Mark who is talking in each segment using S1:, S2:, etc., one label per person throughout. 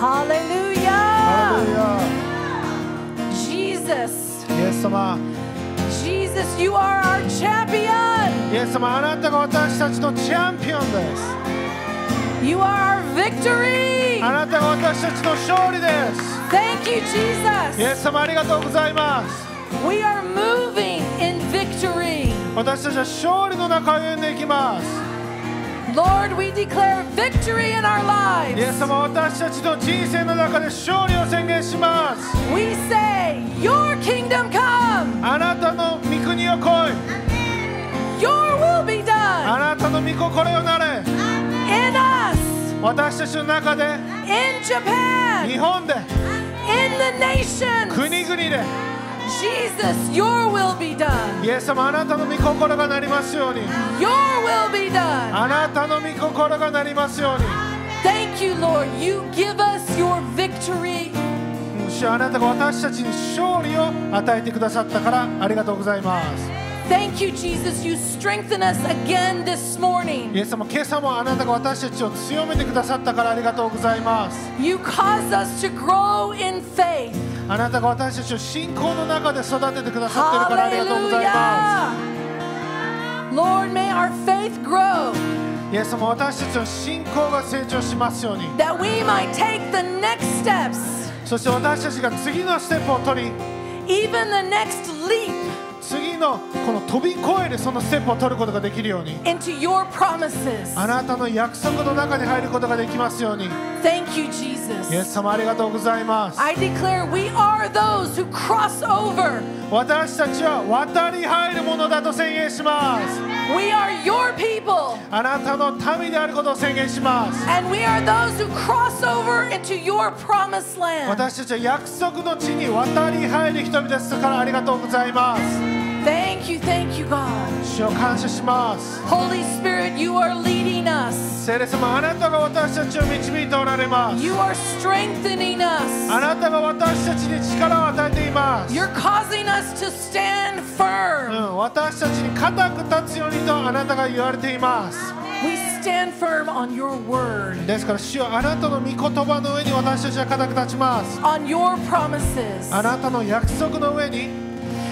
S1: ハレルヤ
S2: ジーザ
S1: ス
S2: イエス様
S1: ジーザス
S2: イエス様あなたが私たちのチャンピオンです。
S1: You are our victory.
S2: あなたが私たちの勝利です。
S1: Thank you Jesus.
S2: イエス様ありがとうございます。
S1: We are moving in victory.
S2: 私たちは勝利の中を歩んでいきます。
S1: Lord we declare victory in our
S2: イエ
S1: lives
S2: ス様私たちの人生の中で勝利を宣言します
S1: We say your kingdom come
S2: あなたの御国を来い
S1: your will be
S2: あ
S1: done
S2: なたの御心よなれ
S1: in us
S2: 私たちの中で
S1: in Japan
S2: 日本で
S1: in the nations
S2: 国々で
S1: Jesus your will be done
S2: イエス様あなたの御心がなりますように
S1: your will be done
S2: あなたの御心がなりますように
S1: Thank you Lord you give us your victory
S2: 主よあなたが私たちに勝利を与えてくださったからありがとうございます
S1: Thank you Jesus you strengthen us again this morning
S2: イエス様今朝もあなたが私たちを強めてくださったからありがとうございます
S1: You cause us to grow in faith
S2: あなたが私たちを信仰の中で育ててくださってるからありがとうございます Yes, イエス様私たちの信仰が成長しますように。そして私たちが次のステップを取り次のこの飛び越えるそのステップを取ることができるように。
S1: Into your promises.
S2: あなたの約束の中に入ることができますように。
S1: Thank you Jesus.
S2: イエス様ありがとうございます。
S1: I declare we are those who cross over.
S2: 私たちは渡り入るものだと宣言します。
S1: We are your people.
S2: あなたの民であることを宣言します。
S1: And we are those who cross over into your promised land.
S2: 私たちは約束の地に渡り入る人々ですからありがとうございます
S1: Thank you thank you God
S2: 主を感謝します
S1: Holy Spirit you are leading us
S2: 聖霊様あなたが私たちを導いておられます
S1: You are strengthening us
S2: あなたが私たちに力を与えています
S1: You're causing us to stand
S2: う
S1: firm
S2: ん、私たちに固く立つようにとあなたが言われています
S1: We stand firm on your word
S2: ですから主よあなたの御言葉の上に私たちは固く立ちます
S1: on your promises
S2: あなたの約束の上に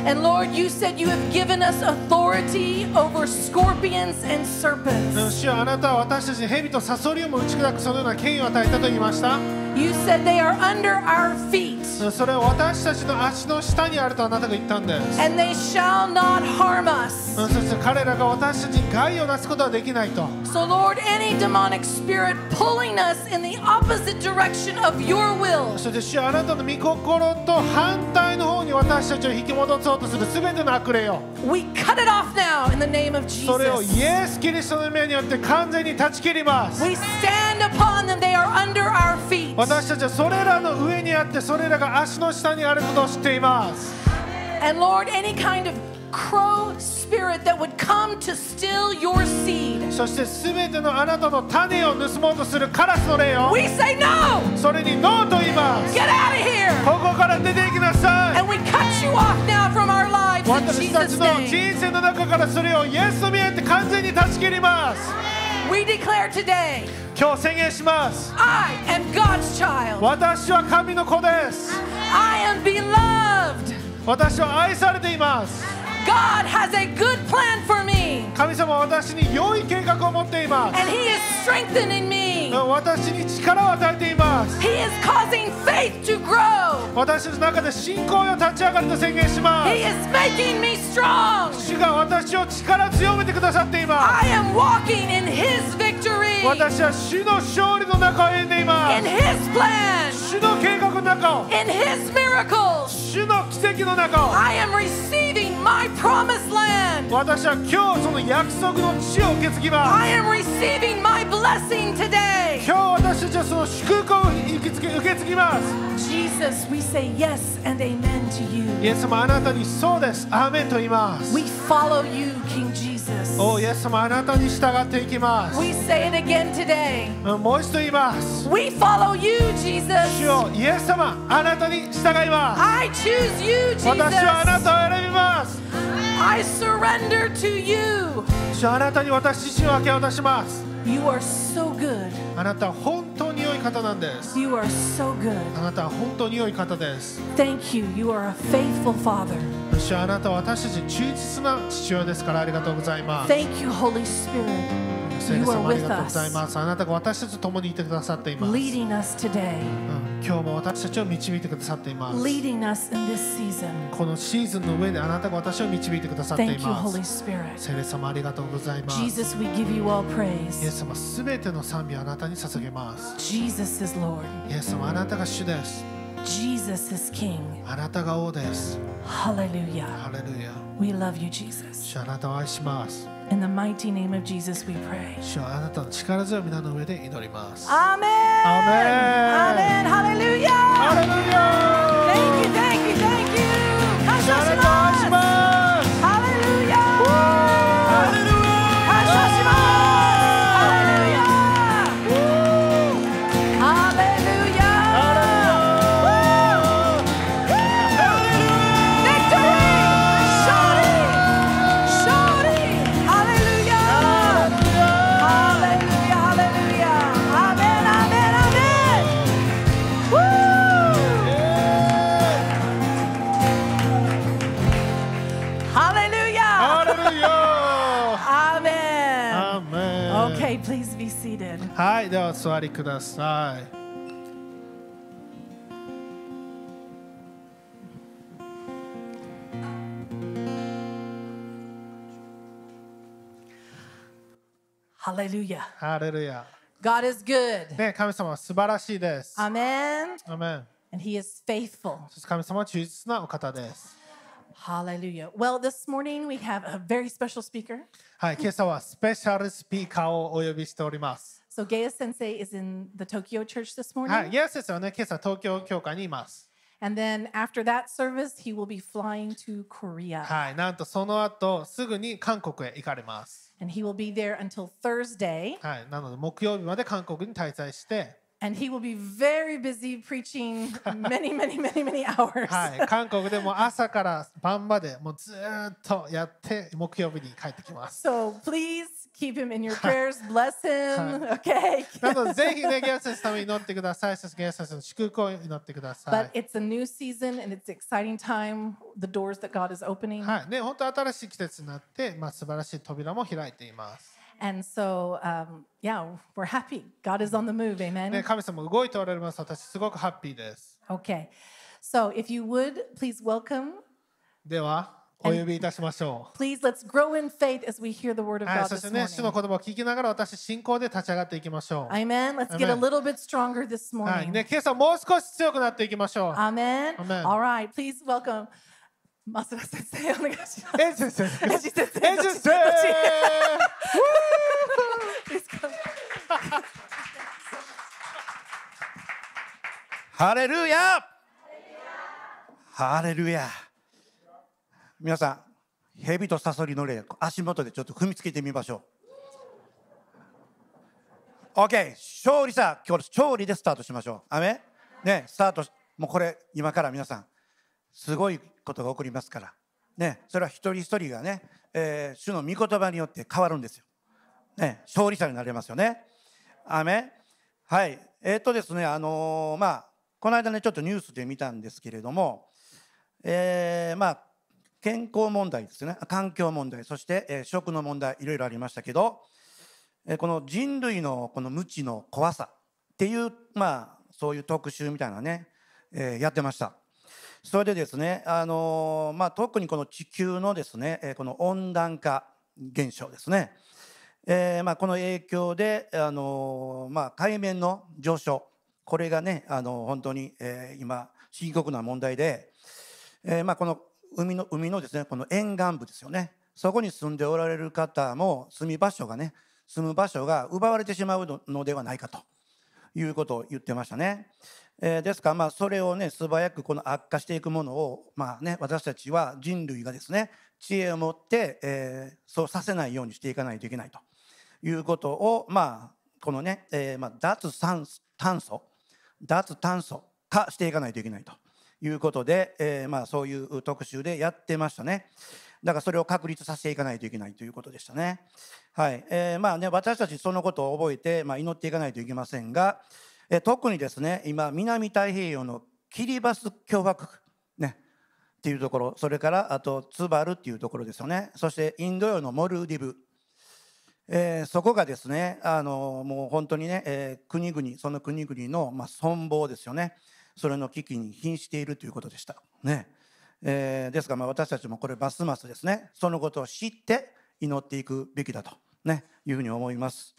S1: And Lord, you said you have given us authority over scorpions and
S2: うん
S1: serpents.
S2: 主よあなたは私たちに蛇とサソリをも打ち砕くそのような権威を与えたと言いました
S1: You said they are under our feet
S2: うん それは私たちの足の下にあるとあなたが言ったんです
S1: and they shall not harm us.
S2: うんそして彼らが私たちに害をなすことはできないと
S1: So, Lord, any demonic spirit pulling us in the opposite direction of your will,
S2: そして主よあなたの御心と反対の方に私たちを引き戻そうとする全ての悪霊よ
S1: we cut it off now in the name of
S2: それを
S1: Jesus.
S2: イエス・キリストの目によって完全に断ち切ります
S1: We stand upon them, they are under our feet.
S2: 私たちはそれらの上にあってそれらが足の下にあることを知っています
S1: And Lord, any kind of crow spirit that would come to steal your seed,
S2: そして全てのあなたの種を盗もうとするカラスの霊よ
S1: we say no!
S2: それにノーと言います
S1: Get out of here!
S2: ここから出ていきなさい
S1: And we cut you off now from our lives in
S2: 私たち
S1: Jesus'
S2: の
S1: name.
S2: 人生の中からそれをイエスの見えて完全に断ち切ります
S1: We declare today,
S2: 今日宣言します
S1: I am God's child.
S2: 私は神の子です
S1: I am beloved.
S2: 私は愛されています
S1: God has a good plan for me,
S2: 神様は私に良い計画を持っています
S1: and He is strengthening me.
S2: 私に力を与えています
S1: He is causing faith to grow.
S2: 私の中で信仰を立ち上がると宣言しま
S1: He
S2: す
S1: is making me strong.
S2: 主が私を力強めてくださっていま
S1: I am walking
S2: 私は主の勝利の中を歩んでいま
S1: in
S2: す
S1: His plan,
S2: 主の計画の中を
S1: in His miracles.
S2: 主の奇跡の中を
S1: I am receiving my promised land.
S2: 私は今日その約束の地を受け継ぎます
S1: I am receiving my blessing today.
S2: 今日私たちはその祝福を受け継ぎ受け継ぎます
S1: Jesus, we say yes and amen to
S2: イ
S1: you.
S2: エス様あなたにそうですアーメンと言います
S1: We follow you, King Jesus.
S2: おイエス様あなたに従っていきます
S1: We say it again today.
S2: うんもう一度言います
S1: We follow you, Jesus.
S2: 主よイエス様あなたに従います
S1: I choose you,
S2: 私はあな
S1: Jesus.
S2: たを選びます
S1: I surrender to you.
S2: 主よあなたに私自身を明け渡します
S1: You are so good.
S2: あなたは本当に良い方なんです
S1: You are so good.
S2: あなたは本当に良い方です
S1: Thank you. You are a faithful Father.
S2: 主はあなたは私たちに忠実な父親ですからありがとうございます
S1: Thank you, Holy Spirit.
S2: 聖霊
S1: You are
S2: 様ありがとうございますあなたが私たちと共にいてくださっています、うん、
S1: leading us today,
S2: 今日も私たちを導いてくださっています
S1: leading us in this season.
S2: このシーズンの上であなたが私を導いてくださってい
S1: Thank you,
S2: ま
S1: Holy
S2: す
S1: Spirit.
S2: 聖霊様ありがとうございます
S1: Jesus, we give you all
S2: イエ
S1: praise.
S2: ス様すべての賛美をあなたに捧げます
S1: Jesus is Lord.
S2: イエス様あなたが主です
S1: Jesus is King.
S2: あなたが王です
S1: Hallelujah.
S2: ハレルヤ
S1: We love you, Jesus.
S2: 主あなたを愛します
S1: In the mighty name of Jesus, we pray.
S2: 主はあなたの力強い皆の上で祈ります
S1: Amen.
S2: Amen.
S1: Amen. Hallelujah.
S2: ハレルヤ
S1: Thank you, thank you, thank you. 感
S2: 主あ
S1: 謝し
S2: なたを愛し
S1: ます。
S2: ます
S1: Seated.
S2: はい、ではお座りください。
S1: Hallelujah.
S2: ハレルヤ。
S1: God is good.
S2: ね、神様は素晴らしいです。
S1: Amen.
S2: アーメン
S1: And He is faithful.
S2: 神様は忠実なお方です。
S1: Hallelujah. Well, this morning we have a very special speaker.
S2: はい、今朝はスペシャルスピーカーをお呼びしております。
S1: So, Gaya Sensei is in the Tokyo church this
S2: は
S1: morning.
S2: い、イエス先生はね、今朝東京教会にいます。
S1: And then after that service, he will be flying to Korea.
S2: はい、なんとその後すぐに韓国へ行かれます。
S1: And he will be there until Thursday.
S2: はい、なので木曜日まで韓国に滞在して、
S1: And he will be very busy preaching many, many, many, many hours.
S2: はい、韓国でも朝から晩までもうずーっとやって木曜日に帰ってきます。
S1: So please keep him in your prayers. Bless him. Okay.
S2: なのでぜひね、ゲア先生のために祈ってください。そしてゲア先生の祝福を祈ってくださ
S1: But
S2: い。
S1: it's a new season and it's exciting time, the doors that God is opening.
S2: はい、ね、本当新しい季節になって、まあ素晴らしい扉も開いています。
S1: And so, um, yeah, we're happy. God is on the move.
S2: ね、
S1: Amen.
S2: 神様動いておられます。私すごくハッピーです。
S1: Okay. So if you would, please welcome.
S2: では、お呼びいたしましょ
S1: Please let's grow in faith as we hear the word
S2: う。
S1: of
S2: はい、
S1: God
S2: そして
S1: this
S2: ね、主の
S1: morning.
S2: 言葉を聞きながら私、信仰で立ち上がっていきましょう。
S1: Amen. Let's get a
S2: Amen.
S1: little bit stronger this
S2: はい、
S1: morning.
S2: ね、今朝もう少し強くなっていきましょう。
S1: Amen.
S2: Amen.
S1: All right. Please welcome Masura sensei. お願いします。
S2: エンジ先生。
S1: エンジ先生
S2: エンジ先生。
S3: ハレルヤハレルヤ皆さん、蛇とサソリの霊、足元でちょっと踏みつけてみましょう。OK、勝利さ、今日勝利でスタートしましょう。アメね、スタート、もうこれ、今から皆さん、すごいことが起こりますから。ね、それは一人一人がね、えー主の御言葉によって変わるんですよ。ね、勝利者になれますよね。アメはい。えーっとですね、あのーまあ、この間ね、ちょっとニュースで見たんですけれども、えーまあ、健康問題ですね、環境問題、そして、え食の問題、いろいろありましたけど、えこの人類のこの無知の怖さっていう、まあ、そういう特集みたいなね、えやってました。それでですね、あのまあ、特にこの地球のですね、えこの温暖化現象ですね、えーまあ、この影響で、あのーまあ、海面の上昇。これがね、あの本当に、えー今深刻な問題で、えーまあ、この海の海のですねこの沿岸部ですよね。そこに住んでおられる方も住み場所がね住む場所が奪われてしまうのではないかと。いうことを言ってましたね。えーですから、まあ、それをね素早くこの悪化していくものを、まあね、私たちは人類がですね知恵を持って、えーそうさせないようにしていかないといけないと。いうことを、まあ、このね、えーまあ、脱炭炭素脱炭素化していかないといけないということで、えーまあ、そういう特集でやってましたね。だからそれを確立させていかないといけないということでしたね。はいえーまあね、私たちそのことを覚えて、まあ、祈っていかないといけませんが、え特にですね今南太平洋のキリバス共和国ねっていうところそれからあとツバルっていうところですよねそしてインド洋のモルディブ、えーそこがですねあのもう本当にね、えー国々その国々の、まあ、存亡ですよね。それの危機に瀕しているということでした。ね、えーですがまあ私たちもこれますますですねそのことを知って祈っていくべきだと、ね、いうふうに思います。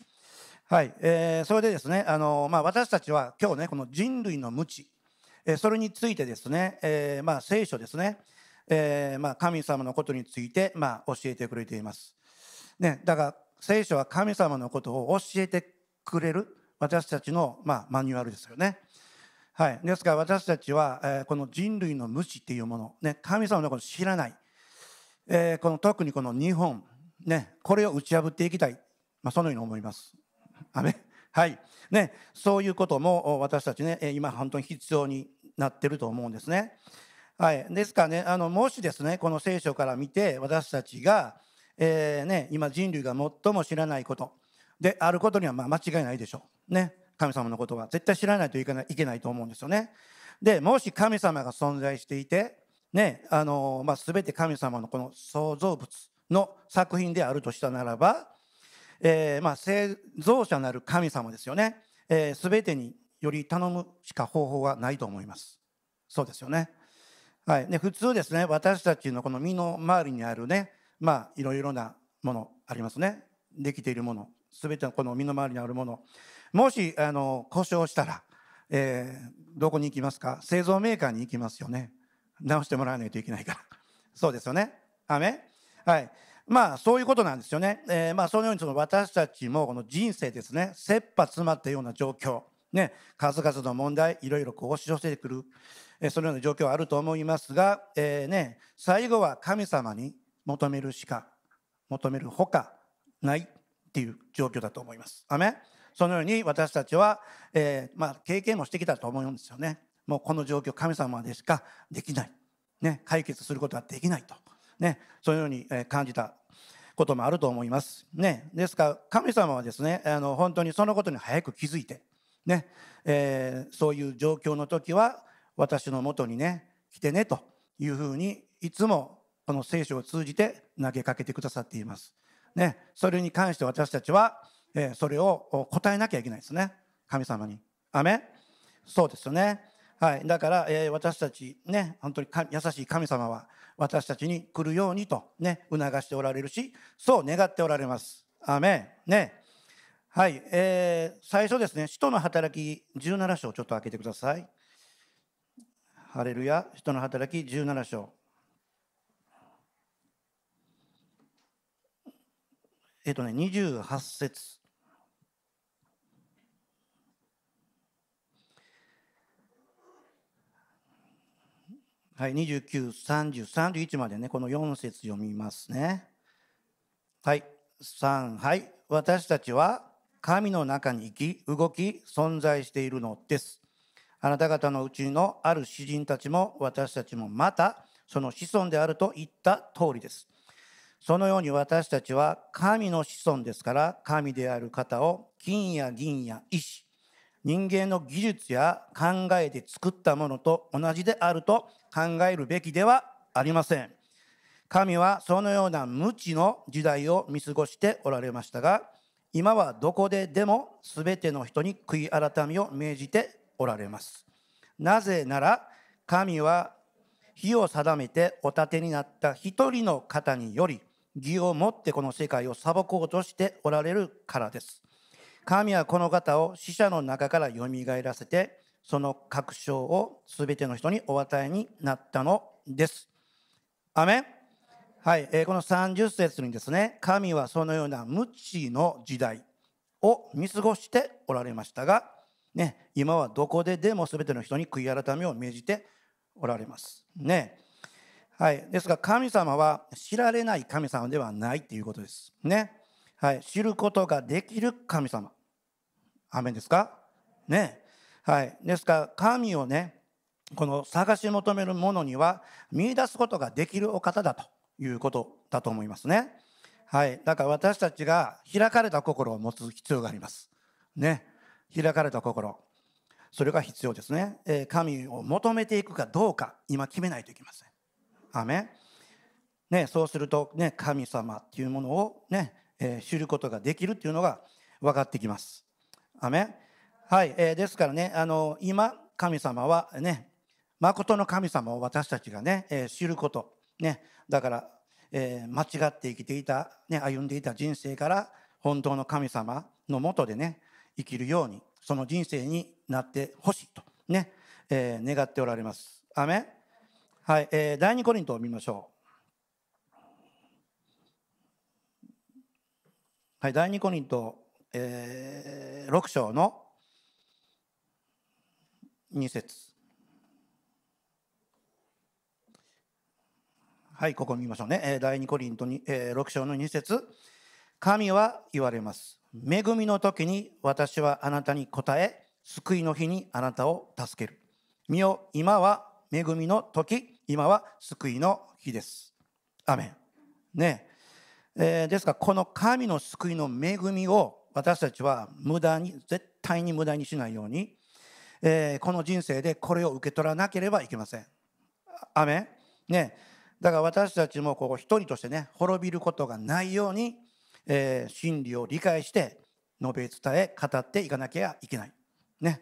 S3: はい、えーそれでですねあの、まあ、私たちは今日ねこの人類の無知えーそれについてですね、えーまあ、聖書ですね、えーまあ、神様のことについて、まあ、教えてくれています。ね、だから聖書は神様のことを教えてくれる私たちの、まあ、マニュアルですよね。はい、ですから私たちは、えーこの人類の無知っていうもの、ね、神様のことを知らない、えーこの特にこの日本、ね、これを打ち破っていきたい、まあ、そのように思います。アはい。ね、そういうことも私たちね今本当に必要になってると思うんですね。はい、ですからね。あのもしですねこの聖書から見て私たちが、えーね、今人類が最も知らないこと。であることにはま間違いないでしょう。ね。神様のことは。絶対知らないといけないいけないと思うんですよね。でもし神様が存在していて、ねあのまあ、全て神様のこの創造物の作品であるとしたならば、えーまあ、創造者なる神様ですよね、えー、全てにより頼むしか方法はないと思います。そうですよね,、はい、で普通ですね私たちのこの身の周りにあるねまあいろいろなものありますね。できているもの。全てのこの身の回りにあるもの。もしあの故障したら、えーどこに行きますか？製造メーカーに行きますよね。直してもらわないといけないから。そうですよね。アメはい。まあそういうことなんですよね、えーまあそのようにその私たちもこの人生ですね。切羽詰まったような状況。ね。数々の問題いろいろこう押し寄せてくる、えーそのような状況はあると思いますが、えーね。最後は神様に求めるしか求めるほかないっていう状況だと思います。アメそのように私たちは、えーまあ、経験もしてきたと思うんですよね。もうこの状況神様でしかできない、ね、解決することはできないと、ね、そういうようにえ感じたこともあると思います。ね、ですから神様はですねあの本当にそのことに早く気づいて、ねえーそういう状況の時は私のもとにね来てねというふうにいつもこの聖書を通じて投げかけてくださっています。ね、それに関して私たちは、えそれを答えなきゃいけないですね神様に。アメそうですよね。はい、だから、え私たちね本当に優しい神様は私たちに来るようにとね促しておられるしそう願っておられます。アメねはい、えー最初ですね使徒の働き17章ちょっと開けてください。ハレルヤ使徒の働き17章。えっ、とね28節はい、29、30、31までね、この4節読みますね。はい、3、はい。私たちは神の中に生き、動き、存在しているのです。あなた方のうちのある詩人たちも私たちもまたその子孫であると言った通りです。そのように私たちは神の子孫ですから神である方を金や銀や石人間の技術や考えで作ったものと同じであると考えるべきではありません。神はそのような無知の時代を見過ごしておられましたが今はどこででも全ての人に悔い改めを命じておられます。なぜなら神は日を定めてお立てになった一人の方により義をもってこの世界を裁こうとしておられるからです。神はこの方を死者の中からよみがえらせてその確証をすべての人にお与えになったのです。アメン。はい、えーこの30節にですね神はそのような無知の時代を見過ごしておられましたが、ね、今はどこででも全ての人に悔い改めを命じておられます。ね。はい、ですが神様は知られない神様ではないということです。ねはい、知ることができる神様。アメンですか？ねはい、ですから神をねこの探し求めるものには見出すことができるお方だということだと思いますね。はい、だから私たちが開かれた心を持つ必要があります。ね、開かれた心。それが必要ですね、え神を求めていくかどうか今決めないといけませんアメね、そうすると、ね、神様っていうものを、ねえー知ることができるっていうのが分かってきます。アメはい、えーですからねあの今神様はね誠の神様を私たちがね、えー知ること、ね、だから、えー間違って生きていた、ね、歩んでいた人生から本当の神様のもとでね生きるようにその人生になってほしいとね、え願っておられます。アメはい、えー第二コリントを見ましょう。はい、第二コリント、えー、6章の2節はい、ここ見ましょうね。えー第二コリントに、えー6章の2節神は言われます。恵みの時に私はあなたに答え、救いの日にあなたを助ける。見よ、今は恵みの時、今は救いの日です。アメン。ねえーですからこの神の救いの恵みを私たちは無駄に絶対に無駄にしないように、えーこの人生でこれを受け取らなければいけません。アメンねだから私たちもこう一人としてね滅びることがないように、えー真理を理解して述べ伝え語っていかなきゃいけない、ね、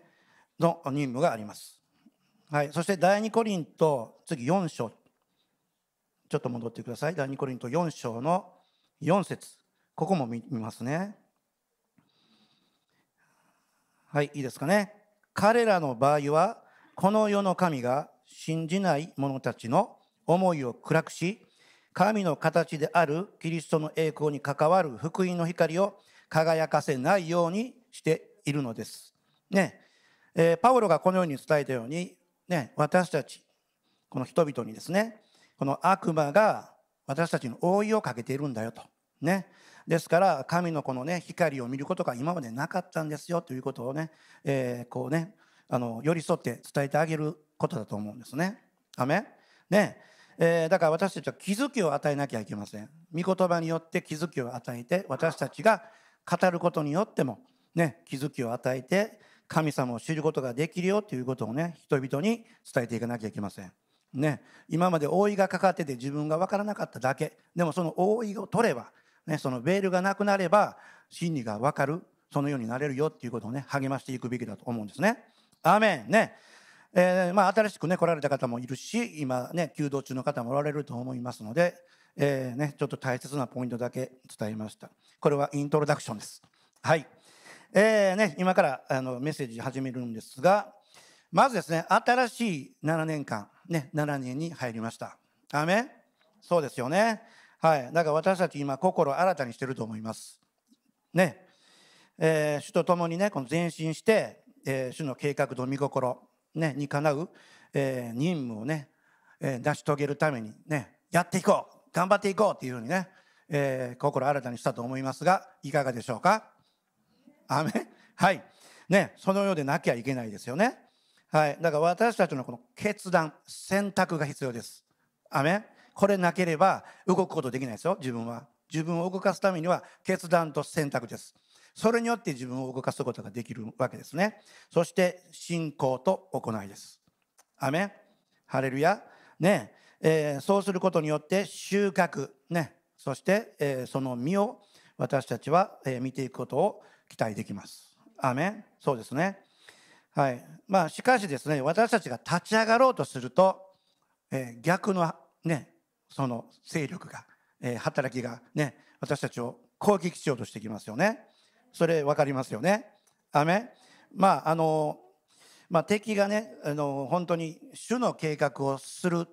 S3: の任務があります。はい、そして第二コリント次4章ちょっと戻ってください。第2コリント4章の4節ここも見見ますね。はい、いいですかね。彼らの場合は、この世の神が信じない者たちの思いを暗くし、神の形であるキリストの栄光に関わる福音の光を輝かせないようにしているのです。ね、えーパウロがこのように伝えたように、ね、私たち、この人々にですね、この悪魔が私たちに覆いをかけているんだよと。ね。ですから神のこのね光を見ることが今までなかったんですよということをね、えーこうねあの寄り添って伝えてあげることだと思うんですね。アメねえーだから私たちは気づきを与えなきゃいけません。御言葉によって気づきを与えて私たちが語ることによっても、ね、気づきを与えて神様を知ることができるよということをね人々に伝えていかなきゃいけません。ね、今まで覆いがかかってて自分が分からなかっただけ。でもその覆いを取れば、ね、そのベールがなくなれば真理が分かるそのようになれるよっていうことをね励ましていくべきだと思うんですね。アーメン。ね。えーまあ、新しくね来られた方もいるし今ね弓道中の方もおられると思いますので、えーね、ちょっと大切なポイントだけ伝えました。これはイントロダクションです。はい、えーね、今からあのメッセージ始めるんですがまずですね新しい7年間ね7年に入りました。アメそうですよね。はい。だから私たち今心を新たにしてると思います。ね。えー主と共にねこの前進して、えー主の計画と御心、ね、にかなう、えー任務をね、えー成し遂げるためにねやっていこう。頑張っていこうっていうふうにね、えー心新たにしたと思いますがいかがでしょうか？アメはい。ねそのようでなきゃいけないですよね。はい。だから私たちのこの決断選択が必要です。アメこれなければ動くことできないですよ。自分は。自分を動かすためには決断と選択です。それによって自分を動かすことができるわけですね。そして信仰と行いです。アメハレルヤ。ね。えーそうすることによって収穫。ね。そして、えーその実を私たちは、見ていくことを期待できます。アーメン。そうですね。はい。まあしかしですね私たちが立ち上がろうとすると、えー逆のねその勢力が、えー働きがね私たちを攻撃しようとしてきますよね。それ分かりますよね。アーメまああのまあ、敵がねあの本当に主の計画をする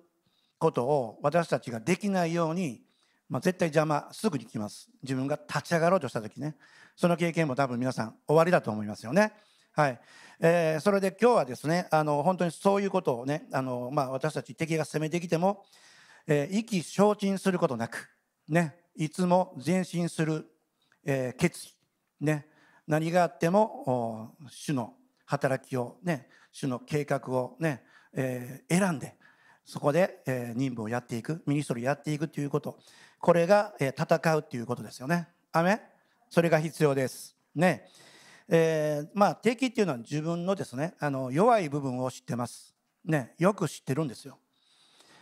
S3: ことを私たちができないように、まあ、絶対邪魔すぐに来ます。自分が立ち上がろうとした時ね。その経験も多分皆さん終わりだと思いますよね。はい。えーそれで今日はですねあの本当にそういうことをねあの、まあ、私たち敵が攻めてきても、えー意気消沈することなく、ね、いつも前進する、えー決意、ね、何があっても主の働きを、ね、主の計画を、ねえー選んでそこで、えー任務をやっていくミニストリーをやっていくということ。これが、え戦うということですよね。アメそれが必要です。ね。えーまあ、敵っていうのは自分のですね。あの弱い部分を知ってます、ね、よく知ってるんですよ、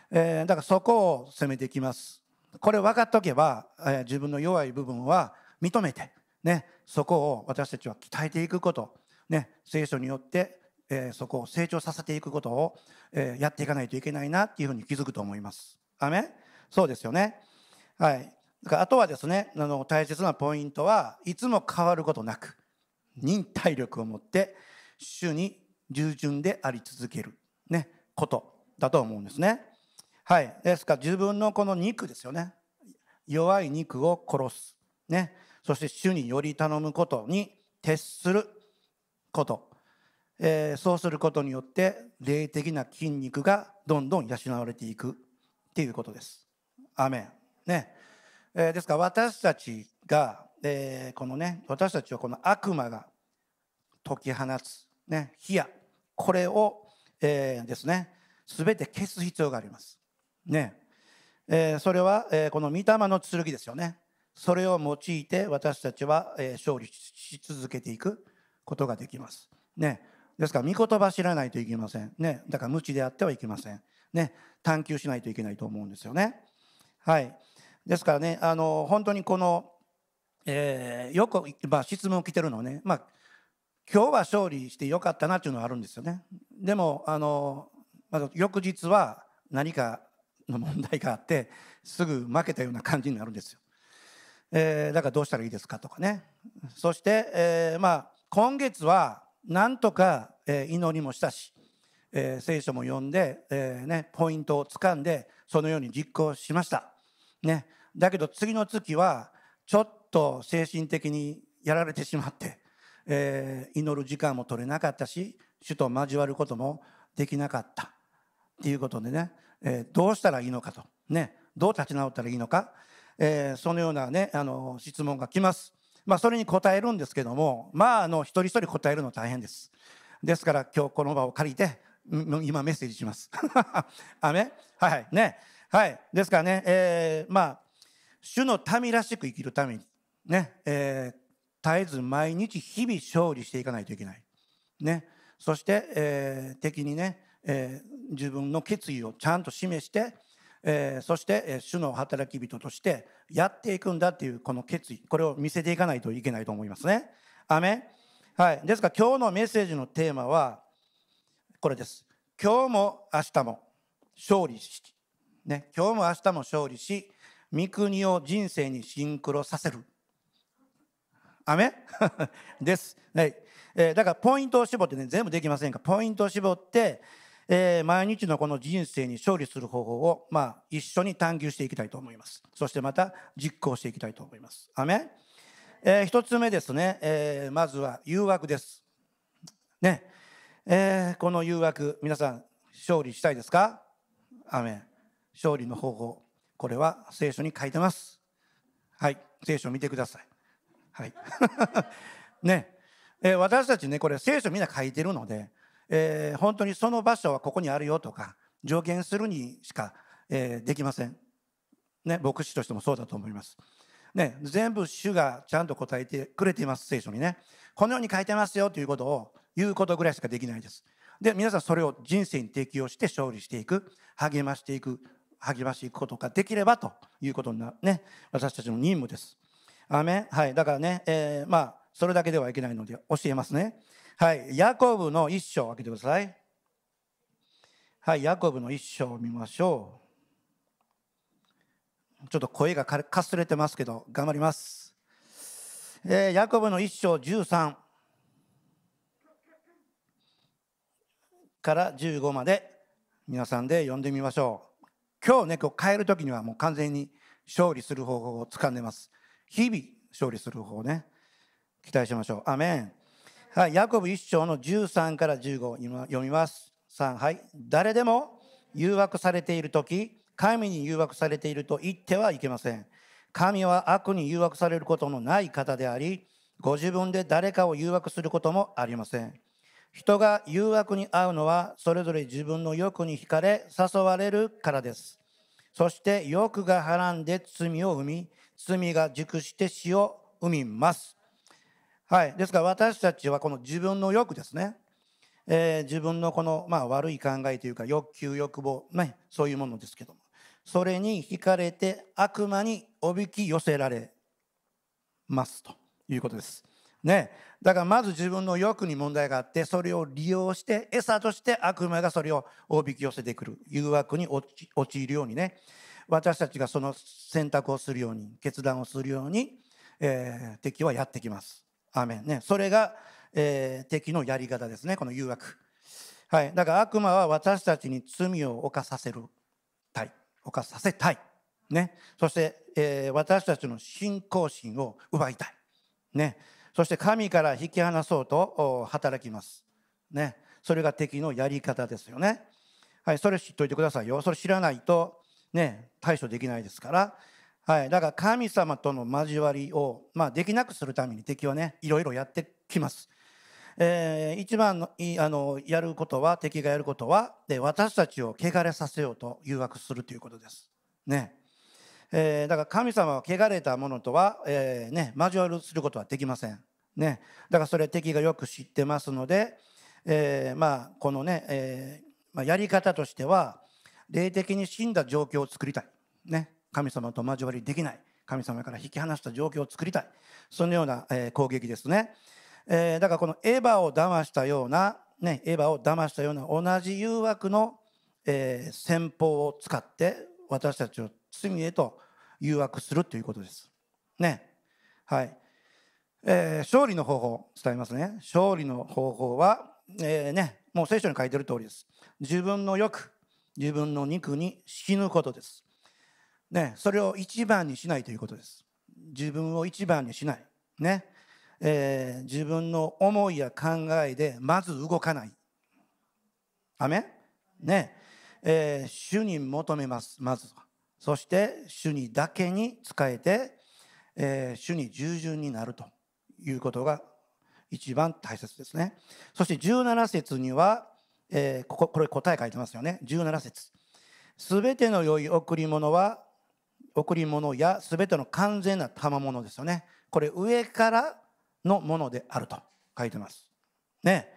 S3: えーだからそこを攻めていきます。これ分かっておけば、えー自分の弱い部分は認めて、ね、そこを私たちは鍛えていくこと、ね、聖書によって、えーそこを成長させていくことを、えーやっていかないといけないなっていうふうに気づくと思います。アメそうですよね。はい。あとはですね、あの大切なポイントはいつも変わることなく忍耐力を持って主に従順であり続ける、ね、ことだと思うんですね。はい。ですから自分のこの肉ですよね。弱い肉を殺す。ね。そして主により頼むことに徹すること。えーそうすることによって霊的な筋肉がどんどん養われていくっていうことです。アメン。ね。えーですから私たちが、えーこのね私たちはこの悪魔が解き放つね火やこれを、えーですね全て消す必要があります。ね。えーそれは、えーこの御霊の剣ですよね。それを用いて私たちは、えー勝利し続けていくことができます。ね。ですから御言葉知らないといけません。ね。だから無知であってはいけません。ね。探求しないといけないと思うんですよね。はい。ですからね、あの本当にこの、えーよく、まあ、質問を来てるのはね、まあ、今日は勝利してよかったなっていうのはあるんですよね。でもあの、まあ、翌日は何かの問題があってすぐ負けたような感じになるんですよ。えーだからどうしたらいいですかとかね。そして、えーまあ、今月はなんとか、えー祈りもしたし、えー聖書も読んで、えーね、ポイントをつかんでそのように実行しました。ね、だけど次の月はちょっと精神的にやられてしまって、えー祈る時間も取れなかったし主と交わることもできなかった。っていうことでね、えーどうしたらいいのかと、ね、どう立ち直ったらいいのか、えーそのような、ね、あの質問が来ます。まあ、それに答えるんですけどもまああの一人一人答えるの大変です。ですから今日この場を借りて今メッセージします。アメはいはい。ね。はいですからね、えーまあ主の民らしく生きるためにね、えー絶えず毎日日々勝利していかないといけない。ね、そして、えー敵にね、えー自分の決意をちゃんと示して、えーそして、えー主の働き人としてやっていくんだっていうこの決意これを見せていかないといけないと思いますね。アメはい、ですから今日のメッセージのテーマはこれです。今日も明日も勝利し、ね、今日も明日も勝利し御国を人生にシンクロさせる。アメ です、はいえーだからポイントを絞ってね全部できませんがポイントを絞って、えー毎日のこの人生に勝利する方法を、まあ、一緒に探求していきたいと思います。そしてまた実行していきたいと思います。アメえー一つ目ですね、えーまずは誘惑です。ね、えーこの誘惑皆さん勝利したいですか？アメ勝利の方法これは聖書に書いてますはい聖書を見てくださいはい。ね、えー私たちね、これ聖書みんな書いてるので、えー本当にその場所はここにあるよとか、助言するにしか、えーできません。ね、牧師としてもそうだと思います。ね、全部主がちゃんと答えてくれています、聖書にね。このように書いてますよということを言うことぐらいしかできないです。で、皆さんそれを人生に適用して勝利していく、励ましていく、励ましていくことができればということな、ね、私たちの任務です。アメンはい、だからね、えーまあ、それだけではいけないので教えますね。はい、ヤコブの一章を開けてください。はい、ヤコブの一章を見ましょう。ちょっと声がかかすれてますけど、頑張ります。えーヤコブの一章13から15まで皆さんで読んでみましょう。今日ね、今日帰る時にはもう完全に勝利する方法を掴んでます。日々勝利する方法ね。期待しましょう。アメン。はい、ヤコブ一章の13から15今読みます。3はい。誰でも誘惑されている時、神に誘惑されていると言ってはいけません。神は悪に誘惑されることのない方であり、ご自分で誰かを誘惑することもありません。人が誘惑に遭うのはそれぞれ自分の欲に惹かれ誘われるからです。そして欲がはらんで罪を生み、罪が熟して死を生みます。はい、ですから私たちはこの自分の欲ですね、えー自分のこの、まあ、悪い考えというか欲求欲望、ね、そういうものですけどもそれに惹かれて悪魔におびき寄せられますということです。ね、だからまず自分の欲に問題があってそれを利用して餌として悪魔がそれをおびき寄せてくる。誘惑に陥るようにね。私たちがその選択をするように決断をするように、えー敵はやってきます。アーメン。ね、それが、えー敵のやり方ですね。この誘惑。はい、だから悪魔は私たちに罪を犯させるたい犯させたい、ね、そして、えー私たちの信仰心を奪いたい、ね、そして神から引き離そうと働きます、ね、それが敵のやり方ですよね、はい、それ知っておいてくださいよ。それ知らないと、ね、対処できないですから、はい、だから神様との交わりを、まあ、できなくするために敵はねいろいろやってきます。えー一番のあのやることは敵がやることはで私たちを汚れさせようと誘惑するということです。ね。えーだから神様は汚れたものとは、えーね、交わるすることはできません。ね、だからそれ敵がよく知ってますので、えーまあ、このね、えまあ、やり方としては霊的に死んだ状況を作りたい、ね、神様と交わりできない。神様から引き離した状況を作りたい。そのような、え攻撃ですね。えだからこのエヴァを騙したような、ね、エヴァを騙したような同じ誘惑の、えー戦法を使って私たちを罪へと誘惑するということです。ね。はい。えー勝利の方法を伝えますね。勝利の方法は、えーね、もう聖書に書いてる通りです。自分の欲、自分の肉に死ぬことです。ね、それを一番にしないということです。自分を一番にしない。ね。えー自分の思いや考えでまず動かない。アメね、えー主に求めます、まずは。そして主にだけに仕えて、えー主に従順になるということが一番大切ですね。そして17節には、えーこここれ答え書いてますよね。17節すべての良い贈り物は贈り物やすべての完全な賜物ですよね。これ上からのものであると書いてます。ね、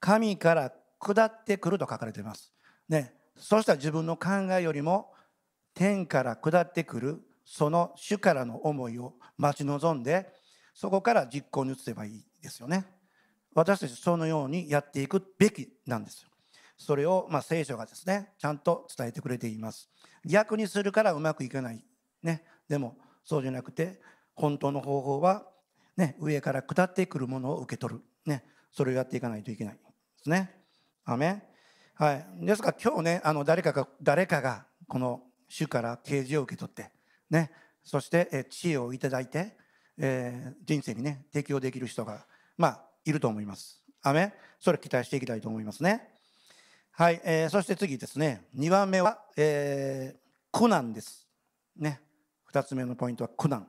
S3: 神から下ってくると書かれています。ね、そうしたら自分の考えよりも天から下ってくるその主からの思いを待ち望んでそこから実行に移せばいいですよね。私たちそのようにやっていくべきなんですよ。それをま聖書がですねちゃんと伝えてくれています。逆にするからうまくいかない。ね、でもそうじゃなくて本当の方法は、ね、上から下ってくるものを受け取る、ね、それをやっていかないといけないですね。アメはい、ですから今日ねあの誰かが誰かがこの主から啓示を受け取って、ね、そしてえ知恵をいただいて、えー人生にね適応できる人がまあいると思います。アメそれ期待していきたいと思いますね。はい、えーそして次ですね2番目は、えー苦難です。ね、2つ目のポイントは苦難。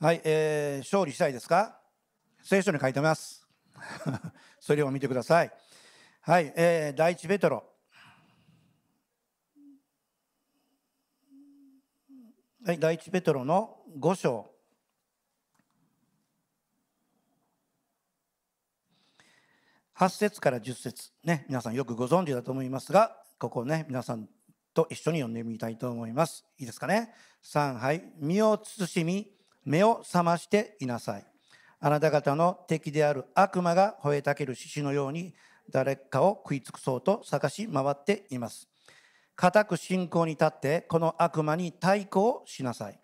S3: はい、えー勝利したいですか？聖書に書いてます。それを見てください。はい、えー第一ペトロ。はい、第一ペトロの5章。8節から10節ね、皆さんよくご存知だと思いますが、ここね、皆さんと一緒に読んでみたいと思います。いいですかね？3、はい。身を慎み、目を覚ましていなさい。あなた方の敵である悪魔が吠えたける獅子のように誰かを食い尽くそうと探し回っています。固く信仰に立ってこの悪魔に対抗しなさい。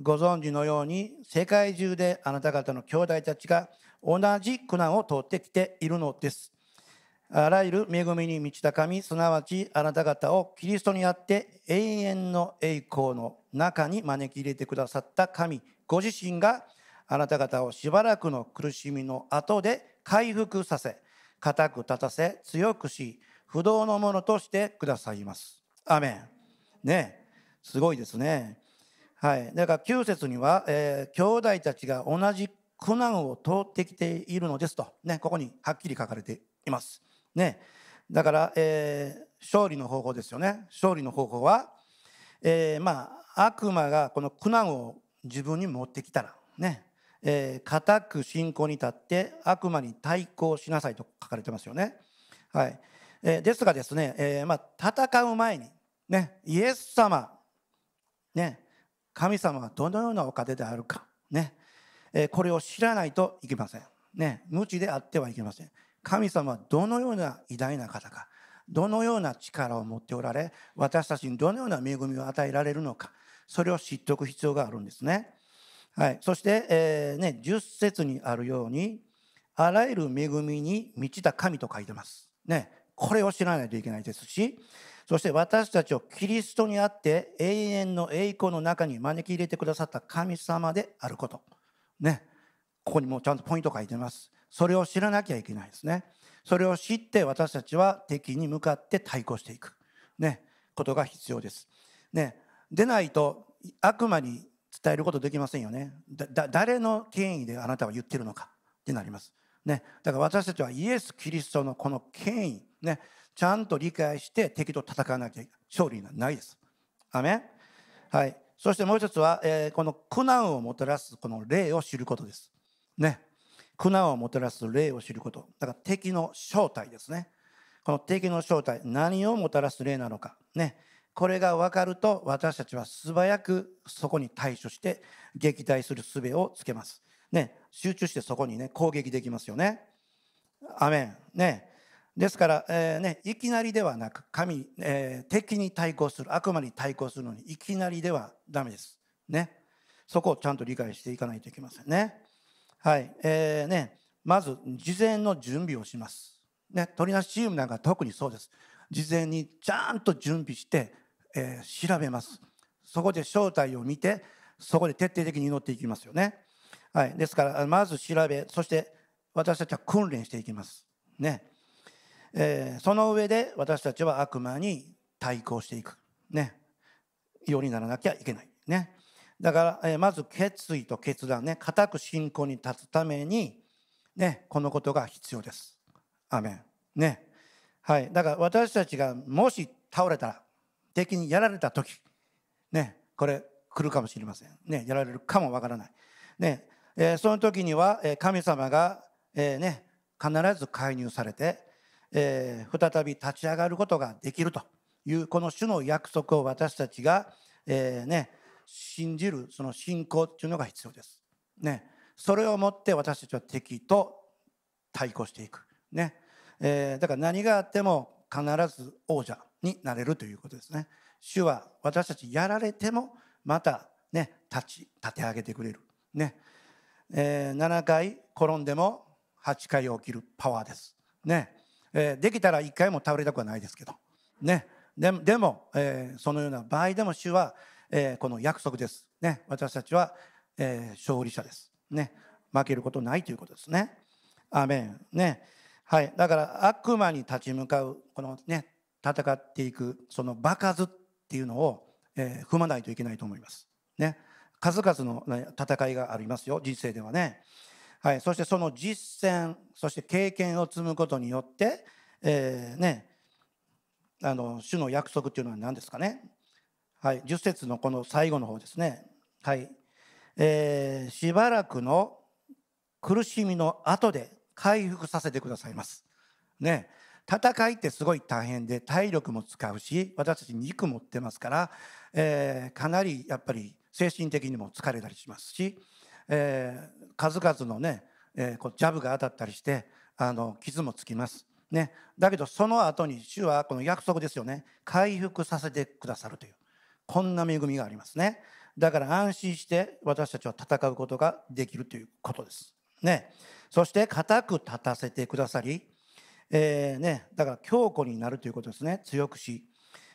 S3: ご存知のように世界中であなた方の兄弟たちが同じ苦難を通ってきているのです。あらゆる恵みに満ちた神、すなわちあなた方をキリストにあって永遠の栄光の中に招き入れてくださった神ご自身があなた方をしばらくの苦しみの後で回復させ、固く立たせ、強くし、不動のものとしてくださいます。アメン。ねすごいですね。はい。だから9節には、えー兄弟たちが同じ苦難を通ってきているのですと、ね、ここにはっきり書かれています。ね。だから、えー勝利の方法ですよね。勝利の方法は、えーまあ、悪魔がこの苦難を自分に持ってきたら、ね、えー固く信仰に立って悪魔に対抗しなさいと書かれてますよね。はいえーですがですね、えーまあ、戦う前に、ね、イエス様、ね、神様はどのようなお方であるか、ねこれを知らないといけません。ね、無知であってはいけません。神様はどのような偉大な方か、どのような力を持っておられ、私たちにどのような恵みを与えられるのか、それを知っておく必要があるんですね。はい、そして、えーね、10節にあるように、あらゆる恵みに満ちた神と書いてます。ね、これを知らないといけないですし、そして私たちをキリストにあって永遠の栄光の中に招き入れてくださった神様であること。ね、ここにもちゃんとポイント書いてます。それを知らなきゃいけないですね。それを知って私たちは敵に向かって対抗していく、ね、ことが必要です。ね、でないと悪魔に伝えることできませんよね。だ誰の権威であなたは言ってるのかってなります。ね、だから私たちはイエス・キリストのこの権威、ね、ちゃんと理解して敵と戦わなきゃ勝利がないです。アメンはい、そしてもう一つは、えーこの苦難をもたらすこの霊を知ることです。ね、苦難をもたらす霊を知ること。だから敵の正体ですね。この敵の正体、何をもたらす霊なのか。ね、これが分かると私たちは素早くそこに対処して撃退する術をつけます。ね、集中してそこにね攻撃できますよね。アメン。ね。ですから、えーね、いきなりではなく神、えー敵に対抗する悪魔に対抗するのにいきなりではダメです。ね。そこをちゃんと理解していかないといけませんね。はい。えーね、まず事前の準備をします。ね、取りなしチームなんか特にそうです。事前にちゃんと準備して、えー調べます。そこで正体を見て、そこで徹底的に祈っていきますよね。はい。ですから、まず調べ、そして私たちは訓練していきます。ね。えーその上で私たちは悪魔に対抗していく。ね。ようにならなきゃいけない。ね。だから、えーまず決意と決断ね、固く信仰に立つために、ね、このことが必要です。アメン。ね。はい。だから私たちがもし倒れたら、敵にやられた時、ね、これ来るかもしれません。ね、やられるかもわからない。ね、えーその時には、えー神様が、えーね、必ず介入されて、えー再び立ち上がることができるというこの主の約束を私たちが、えーね、信じるその信仰っていうのが必要です。ね、それをもって私たちは敵と対抗していく。ねえーだから何があっても必ず王者になれるということですね。主は私たちやられてもまたね立ち立て上げてくれる。ねえー7回転んでも8回起きるパワーです。ねえーできたら1回も倒れたくはないですけど。ねでもでも、えーそのような場合でも主は、えーこの約束です。ね私たちは、えー勝利者です。ね負けることないということですね。アメンねはい、だから悪魔に立ち向かうこのね戦っていくその場数っていうのを、えー踏まないといけないと思います。ね、数々の、ね、戦いがありますよ人生ではね。はい、そしてその実践そして経験を積むことによって、えーねあの主の約束っていうのは何ですかね。はい、10節のこの最後の方ですね。はい、えーしばらくの苦しみの後で回復させてくださいます。ね、戦いってすごい大変で体力も使うし私たち肉持ってますから、えーかなりやっぱり精神的にも疲れたりしますし、えー数々のね、えーこうジャブが当たったりしてあの傷もつきます。ね、だけどその後に主はこの約束ですよね。回復させてくださるという。こんな恵みがありますね。だから安心して私たちは戦うことができるということです。ね。そして固く立たせてくださり、えーね、だから強固になるということですね。強くし、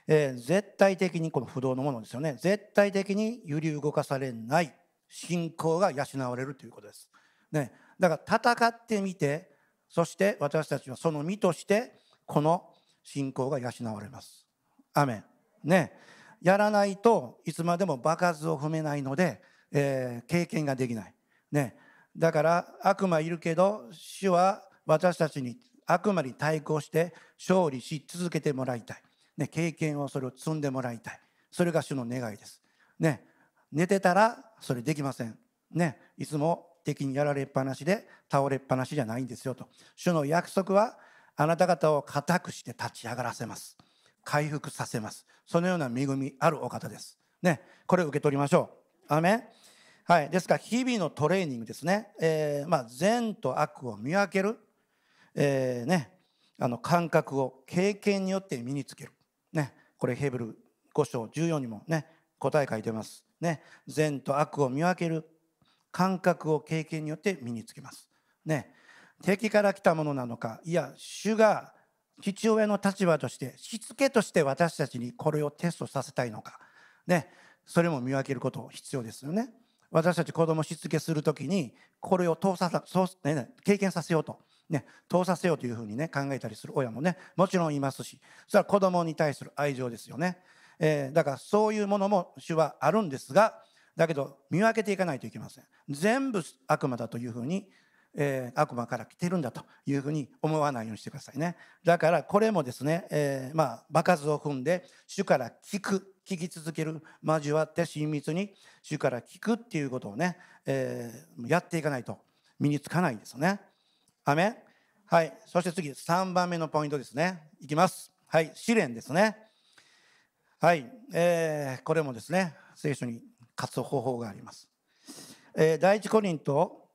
S3: えー絶対的にこの不動のものですよね。絶対的に揺り動かされない。信仰が養われるということです、ね、だから戦ってみてそして私たちはその身としてこの信仰が養われます。アメン。ね。やらないといつまでも場数を踏めないので、えー経験ができない。ね。だから悪魔いるけど主は私たちに悪魔に対抗して勝利し続けてもらいたい、ね、経験をそれを積んでもらいたい。それが主の願いです、ね、寝てたらそれできません、ね、いつも敵にやられっぱなしで倒れっぱなしじゃないんですよと。主の約束はあなた方を固くして立ち上がらせます。回復させます。そのような恵みあるお方です。ね。これを受け取りましょう。アメはい。ですから日々のトレーニングですね、えー、まあ善と悪を見分ける、えー、ね。あの感覚を経験によって身につける。ね。これヘブル5章14にもね答え書いてます。ね善と悪を見分ける感覚を経験によって身につけます。ね敵から来たものなのかいや主が父親の立場としてしつけとして私たちにこれをテストさせたいのか。ねそれも見分けること必要ですよね。私たち子供しつけする時にこれを通さそう、ね、経験させようと、ね、通させようというふうにね考えたりする親もねもちろんいますし。それは子供に対する愛情ですよね、えー、だからそういうものも主はあるんですがだけど見分けていかないといけません。全部悪魔だというふうにえー、悪魔から来てるんだというふうに思わないようにしてくださいね。だからこれもですね、えー、まあ場数を踏んで主から聞く聞き続ける交わって親密に主から聞くっていうことをね、えー、やっていかないと身につかないんですよね。アメはい。そして次3番目のポイントですね。いきます。はい。試練ですね。はい、えー、これもですね聖書に勝つ方法があります、えー、第一コリント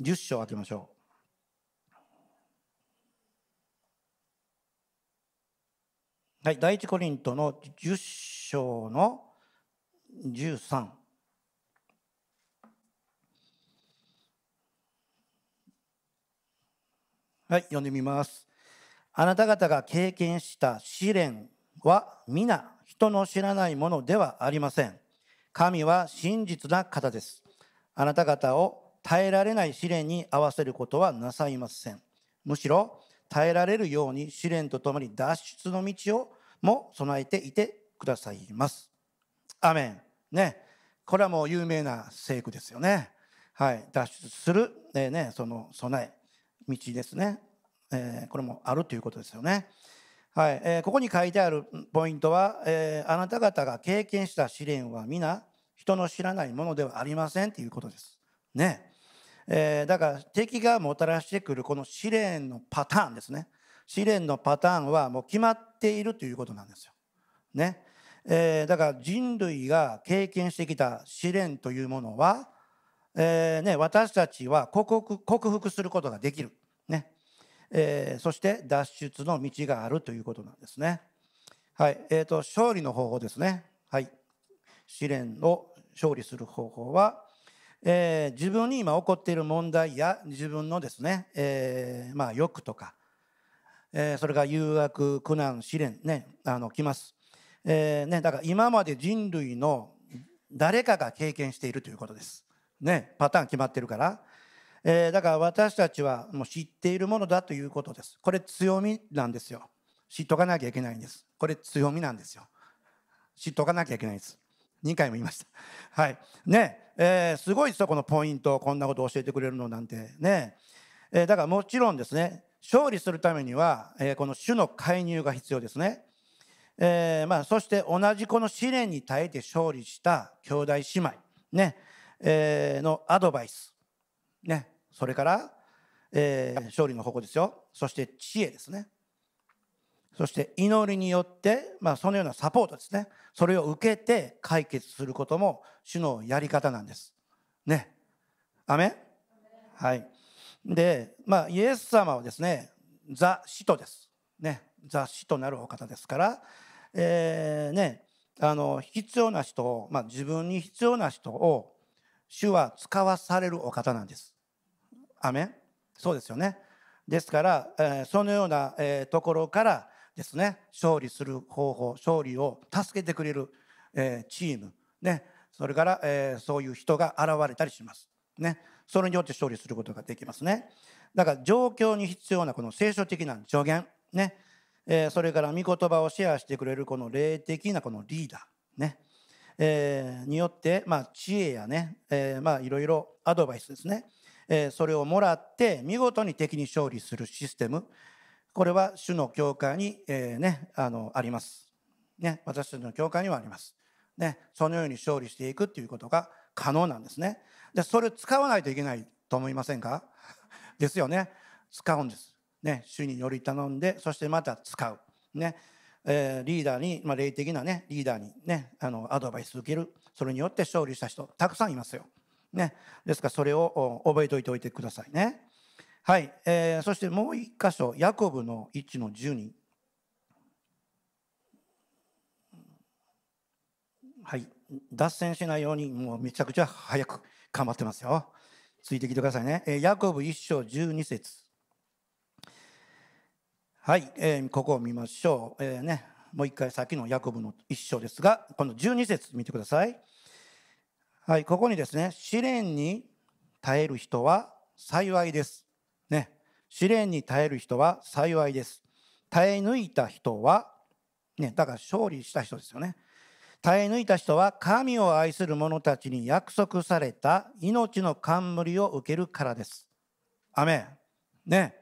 S3: 10章開けましょう。はい、第一コリントの10章の13。はい、読んでみます。あなた方が経験した試練は皆人の知らないものではありません。神は真実な方です。あなた方を耐えられない試練に合わせることはなさいません。むしろ耐えられるように試練とともに脱出の道をも備えていてくださいます。アメン。ね。これはもう有名な聖句ですよね。はい。脱出する、えー、ね、その備え。道ですね、えー、これもあるということですよね。はいえー、ここに書いてあるポイントは、えー、あなた方が経験した試練は皆人の知らないものではありませんということです。ね。えー、だから敵がもたらしてくるこの試練のパターンですね試練のパターンはもう決まっているということなんですよ。ねえー、だから人類が経験してきた試練というものは、えーね、私たちは克服克服することができる、えー、そして脱出の道があるということなんですね。はい。えーと、勝利の方法ですね。はい、試練を勝利する方法は、えー、自分に今起こっている問題や自分のですね、えー、まあ欲とか、えー、それが誘惑苦難試練ねあの来ます、えね、だから今まで人類の誰かが経験しているということです。ねパターン決まってるから、えー、だから私たちはもう知っているものだということです。これ強みなんですよ。知っとかなきゃいけないんです。これ強みなんですよ。知っとかなきゃいけないんです。2回も言いました。はい。ね。えー、すごいですよこのポイントこんなことを教えてくれるのなんて。ね、えー、だからもちろんですね。勝利するためには、えー、この主の介入が必要ですね、えーまあ、そして同じこの試練に耐えて勝利した兄弟姉妹。ね、えー、のアドバイス。ね。それから、えー、勝利の方向ですよ。そして知恵ですね。そして祈りによって、まあ、そのようなサポートですね。それを受けて解決することも主のやり方なんです。ね。アメはい。でまあイエス様はですねザ・使徒です。ね。ザ・使徒なるお方ですからえー、ねあの必要な人を、まあ、自分に必要な人を主は使わされるお方なんですアメそうですよね。ですから、えー、そのような、えー、ところからですね勝利する方法勝利を助けてくれる、えー、チーム、ね、それから、え、そういう人が現れたりします、ね、それによって勝利することができますね。だから状況に必要なこの聖書的な助言、ね。え、それから御言葉をシェアしてくれるこの霊的なこのリーダーね。え、によって、まあ、知恵やね、え、まあいろいろアドバイスですね、え、それをもらって見事に敵に勝利するシステム、これは主の教会に、えー、ね、あのあります、ね。私たちの教会にはあります。ね、そのように勝利していくということが可能なんですね。でそれを使わないといけないと思いませんか？ですよね。使うんです。ね主により頼んでそしてまた使う。ねえー、リーダーに、まあ、霊的なねリーダーにねあのアドバイス受ける。それによって勝利した人たくさんいますよ、ね、ですからそれを覚えておいておいてくださいね。はい、えー、そしてもう一箇所ヤコブの1の12はい。脱線しないようにもうめちゃくちゃ早く頑張ってますよ。ついてきてくださいね、えー、ヤコブ1章12節。はい、えー、ここを見ましょう、えーね、もう一回さっきのヤコブの一章ですがこの12節見てください。はいここにですね試練に耐える人は幸いです。ね試練に耐える人は幸いです。耐え抜いた人はねだから勝利した人ですよね。耐え抜いた人は神を愛する者たちに約束された命の冠を受けるからです。アメン。ね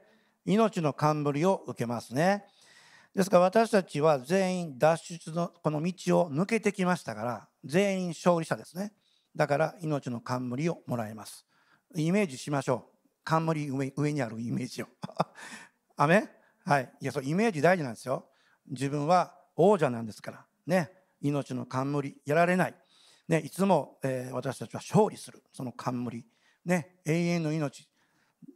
S3: 命の冠を受けますね。ですから私たちは全員脱出のこの道を抜けてきましたから全員勝利者ですね。だから命の冠をもらえます。イメージしましょう。冠上上にあるイメージを。あめはい。いや、そうイメージ大事なんですよ。自分は王者なんですから。ね。命の冠やられない。ね。いつも、えー、私たちは勝利する。その冠。ね。永遠の命。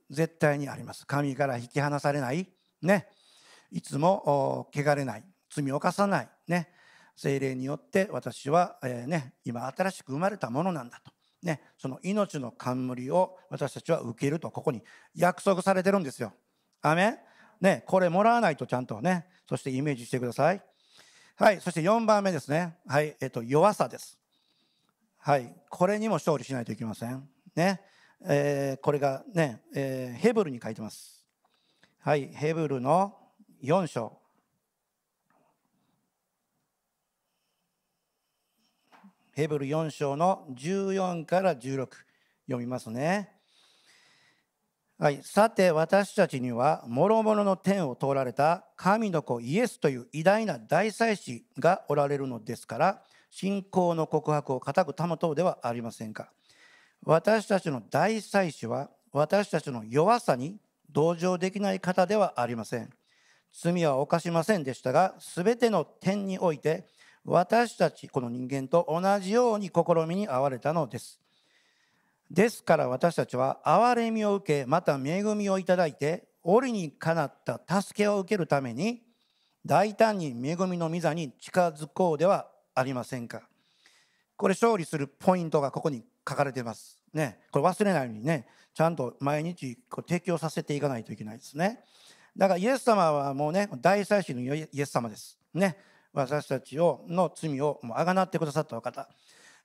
S3: 絶対にあります神から引き離されないねいつも汚れない罪を犯さないね精霊によって私は、えー、ね、今新しく生まれたものなんだと、ね、その命の冠を私たちは受けるとここに約束されてるんですよ。アメね、これもらわないとちゃんとねそしてイメージしてください。はいそして4番目ですねはいえっと弱さです。はいこれにも勝利しないといけません。ねえー、これがね、えー、ヘブルに書いてます。はい、ヘブルの4章。ヘブル4章の14から16読みますね。はい、さて私たちには諸々の天を通られた神の子イエスという偉大な大祭司がおられるのですから信仰の告白を固く保とうではありませんか。私たちの大祭司は私たちの弱さに同情できない方ではありません罪は犯しませんでしたが全ての点において私たちこの人間と同じように試みに遭われたのですですから私たちは憐れみを受けまた恵みをいただいて折にかなった助けを受けるために大胆に恵みの御座に近づこうではありませんかこれ勝利するポイントがここに書かれています。ね、これ忘れないようにね、ちゃんと毎日こう提供させていかないといけないですね。だからイエス様はもうね、大祭司のイエス様です。ね、私たちをの罪をもうあがなってくださったお方、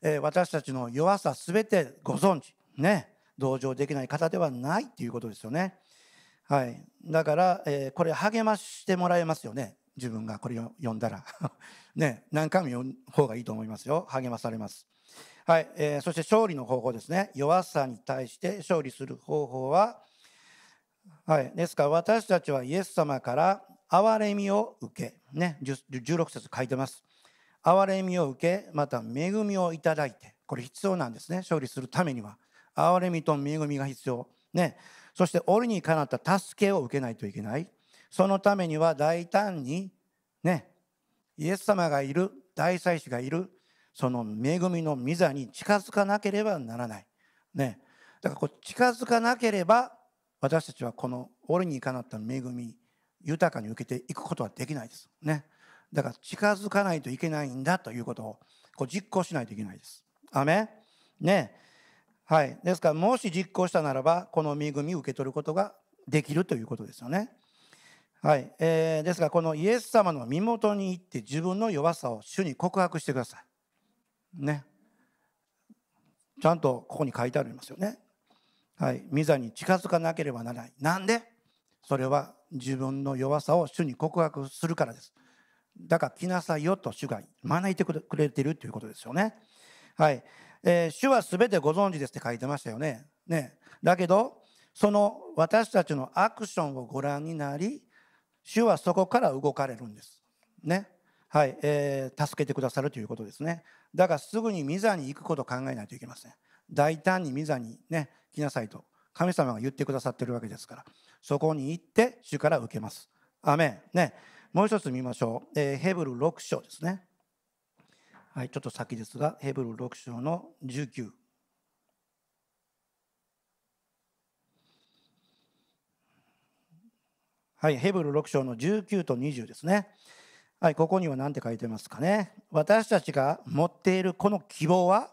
S3: えー、私たちの弱さすべてご存知、ね、同情できない方ではないっていうことですよね。はい、だから、えー、これ励ましてもらえますよね。自分がこれを読んだら。ね。何回も読む方がいいと思いますよ。励まされます。はい、えー、そして勝利の方法ですね。弱さに対して勝利する方法は、はい、ですから私たちはイエス様から憐れみを受け、ね、16節書いてます。憐れみを受けまた恵みをいただいてこれ必要なんですね。勝利するためには。憐れみと恵みが必要。ね。そして折にかなった助けを受けないといけない。そのためには大胆にね。イエス様がいる。大祭司がいる。その恵みの御座に近づかなければならない。ね、だからこう近づかなければ私たちはこの折にかなった恵み豊かに受けていくことはできないです。ね、だから近づかないといけないんだということをこう実行しないといけないです。アメね。はい、ですからもし実行したならばこの恵みを受け取ることができるということですよね。はい、えー、ですからこのイエス様の身元に行って自分の弱さを主に告白してください。ね。ちゃんとここに書いてありますよね。はい。御座に近づかなければならない。なんで？それは自分の弱さを主に告白するからです。だから来なさいよと主が招いてくれているということですよね。はい、えー、主は全てご存知ですって書いてましたよね。ね。だけどその私たちのアクションをご覧になり主はそこから動かれるんです。ね。はい、えー、助けてくださるということですね。だからすぐに御座に行くことを考えないといけません。大胆に御座にね来なさいと。神様が言ってくださってるわけですからそこに行って主から受けます。アメン。ね。もう一つ見ましょう、えーヘブル6章ですね。はいちょっと先ですがヘブル6章の19はい、ヘブル6章の19と20ですね。はい、ここには何て書いてますかね。私たちが持っているこの希望は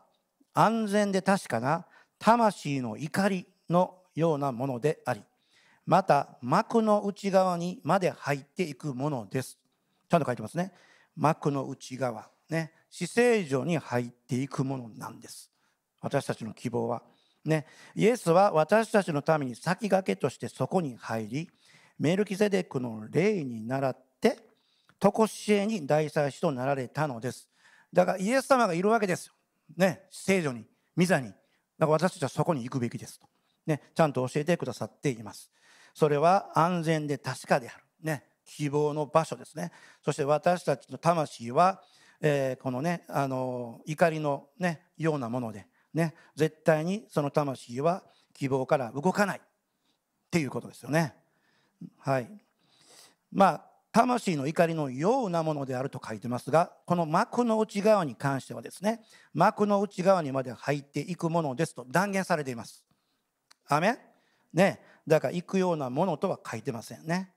S3: 安全で確かな魂の怒り。のようなものであり、また幕の内側にまで入っていくものです。ちゃんと書いてますね。幕の内側、ね、死聖所に入っていくものなんです。私たちの希望は。ね、イエスは私たちのために先駆けとしてそこに入り、メルキゼデクの霊に倣って常しえに大祭司となられたのですだからイエス様がいるわけですよね聖女に御座にだから私たちはそこに行くべきですとねちゃんと教えてくださっていますそれは安全で確かであるね希望の場所ですねそして私たちの魂は、えーこのねあの怒りのねようなものでね絶対にその魂は希望から動かないっていうことですよねはい。まあ、魂の怒りのようなものであると書いてますが、この幕の内側に関してはですね、幕の内側にまで入っていくものですと断言されています。アメね。だから行くようなものとは書いてませんね。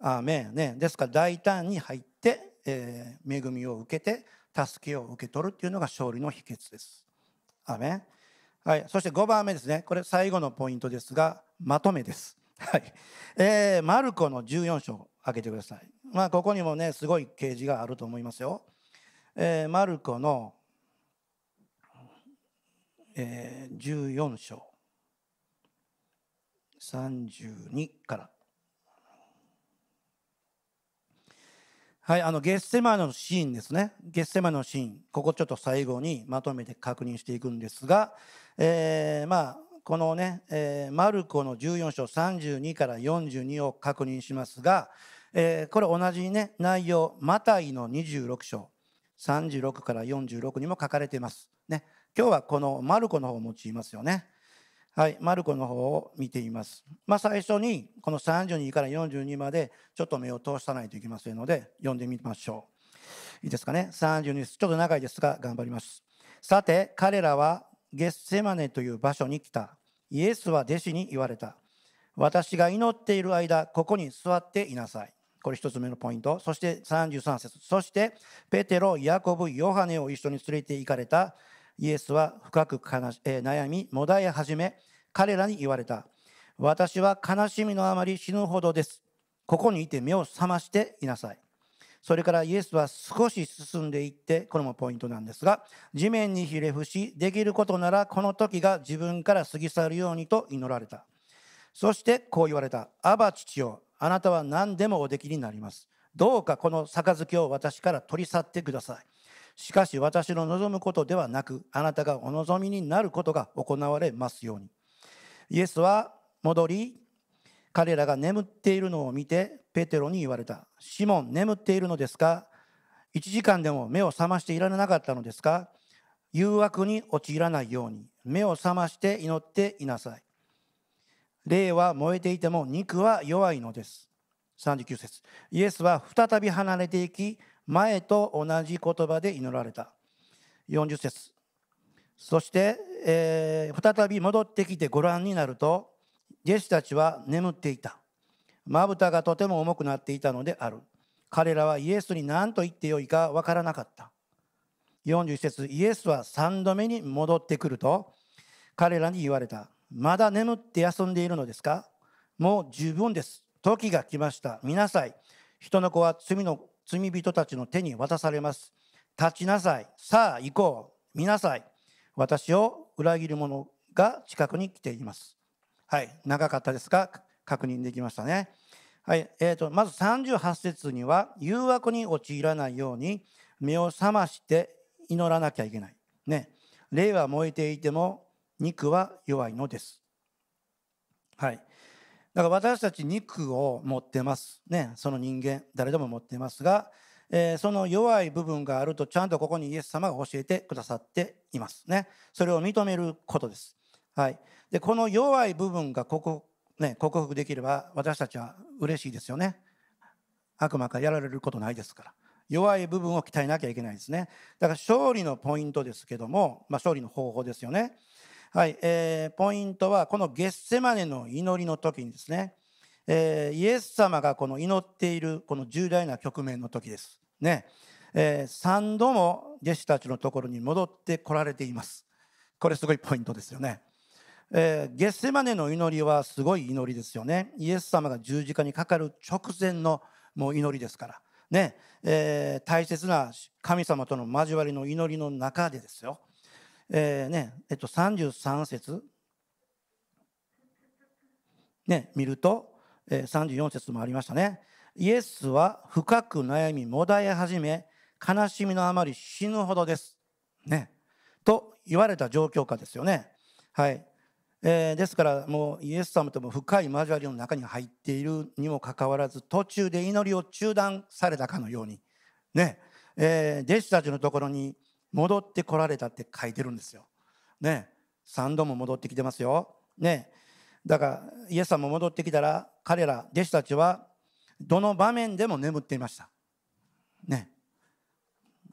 S3: アメね。ですから大胆に入って、えー恵みを受けて、助けを受け取るっていうのが勝利の秘訣です。アメはい。そして5番目ですね。これ最後のポイントですが、まとめです。はい。えーマルコの14章開けてください。まあ、ここにもね、すごい掲示があると思いますよ。えーマルコの、えー14章32から。はい、あのゲッセマのシーンですね。ゲッセマのシーン、ここちょっと最後にまとめて確認していくんですが、えーまあこのね、えーマルコの14章32から42を確認しますが、えーこれ同じね内容、マタイの26章36から46にも書かれています。ね、今日はこのマルコの方を用いますよね。はい、マルコの方を見ています。まあ、最初にこの32から42までちょっと目を通さないといけませんので読んでみましょう。いいですかね？32です。ちょっと長いですが頑張ります。さて彼らはゲッセマネという場所に来た。イエスは弟子に言われた。私が祈っている間、ここに座っていなさい。これ一つ目のポイント。そして33節。そしてペテロ、ヤコブ、ヨハネを一緒に連れて行かれたイエスは深く、悩み、もだえ始め、彼らに言われた。私は悲しみのあまり死ぬほどです。ここにいて目を覚ましていなさい。それからイエスは少し進んでいって、これもポイントなんですが、地面にひれ伏し、できることならこの時が自分から過ぎ去るようにと祈られた。そしてこう言われた。アバ父よ、あなたは何でもおできになります。どうかこの杯を私から取り去ってください。しかし私の望むことではなく、あなたがお望みになることが行われますように。イエスは戻り、彼らが眠っているのを見て、ペテロに言われた。シモン、眠っているのですか？一時間でも目を覚ましていられなかったのですか？誘惑に陥らないように目を覚まして祈っていなさい。霊は燃えていても肉は弱いのです。39節イエスは再び離れていき、前と同じ言葉で祈られた。40節そして、えー再び戻ってきてご覧になると、弟子たちは眠っていた。まぶたがとても重くなっていたのである。彼らはイエスに何と言ってよいかわからなかった。41節イエスは3度目に戻ってくると、彼らに言われた。まだ眠って休んでいるのですか？もう十分です。時が来ました。見なさい。人の子は罪の罪人たちの手に渡されます。立ちなさい。さあ行こう。見なさい。私を裏切る者が近くに来ています。はい、長かったですが確認できましたね。はい、えーとまず38節には誘惑に陥らないように目を覚まして祈らなきゃいけない。ね、霊は燃えていても肉は弱いのです。はい。だから私たち肉を持ってます。ね、その人間、誰でも持ってますが、えーその弱い部分があるとちゃんとここにイエス様が教えてくださっていますね。それを認めることです。はい。でこの弱い部分がここ、ね、克服できれば私たちは嬉しいですよね。悪魔からやられることないですから。弱い部分を鍛えなきゃいけないですね。だから勝利のポイントですけども、まあ、勝利の方法ですよね。はい、えーポイントはこのゲッセマネの祈りの時にですね、えーイエス様がこの祈っているこの重大な局面の時ですね、え3度も弟子たちのところに戻ってこられていますこれすごいポイントですよねえーゲッセマネの祈りはすごい祈りですよね。イエス様が十字架にかかる直前のもう祈りですから。ね、えー大切な神様との交わりの祈りの中でですよ。えーね、えっと、33節ね、見ると、えー34節もありましたね。イエスは深く悩み、もだえ始め、悲しみのあまり死ぬほどです。ね。と言われた状況下ですよね。はい。えーですからもうイエス様とも深い交わりの中に入っているにもかかわらず途中で祈りを中断されたかのようにね、えー弟子たちのところに戻ってこられたって書いてるんですよ。ね3度も戻ってきてますよ。ねだからイエス様も戻ってきたら彼ら弟子たちはどの場面でも眠っていました。ね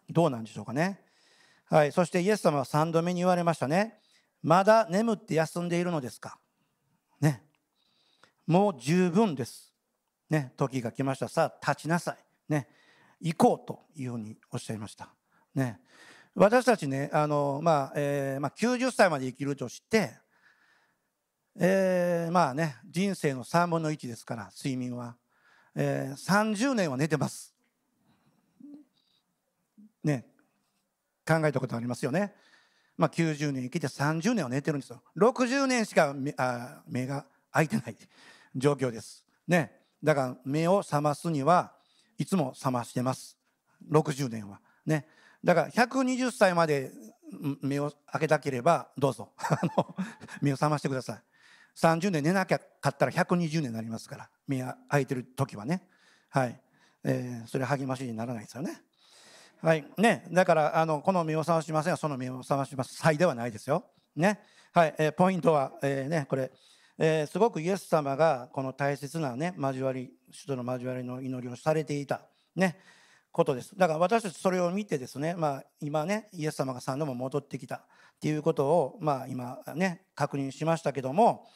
S3: どうなんでしょうかね。はい、そしてイエス様は3度目に言われましたね。まだ眠って休んでいるのですかね。もう十分です。ね、時が来ました。さあ、立ちなさい。ね、行こうというふうにおっしゃいました。ね、私たちね、あの、まあ、えーまあ、90歳まで生きるとして、えーまあね、人生の3分の1ですから、睡眠は。えー30年は寝てます。ね、考えたことありますよね。まあ、90年生きて30年は寝てるんですよ。60年しか目あ目が開いてない状況です。ね。だから目を覚ますにはいつも覚ましてます。60年は。ね。だから120歳まで目を開けたければどうぞ 目を覚ましてください。30年寝なきゃかったら120年になりますから目が開いてる時はね。はい。えーそれ励ましにならないですよね。はいね、だからあのこの目を覚ましませんがその目を覚まします際ではないですよ。ねはいえーポイントは、えーね、これ、えーすごくイエス様がこの大切な、ね、交わり主との交わりの祈りをされていた、ね、ことです。だから私たちそれを見てですね、まあ、今ねイエス様が3度も戻ってきたっていうことを、まあ、今ね確認しましたけども、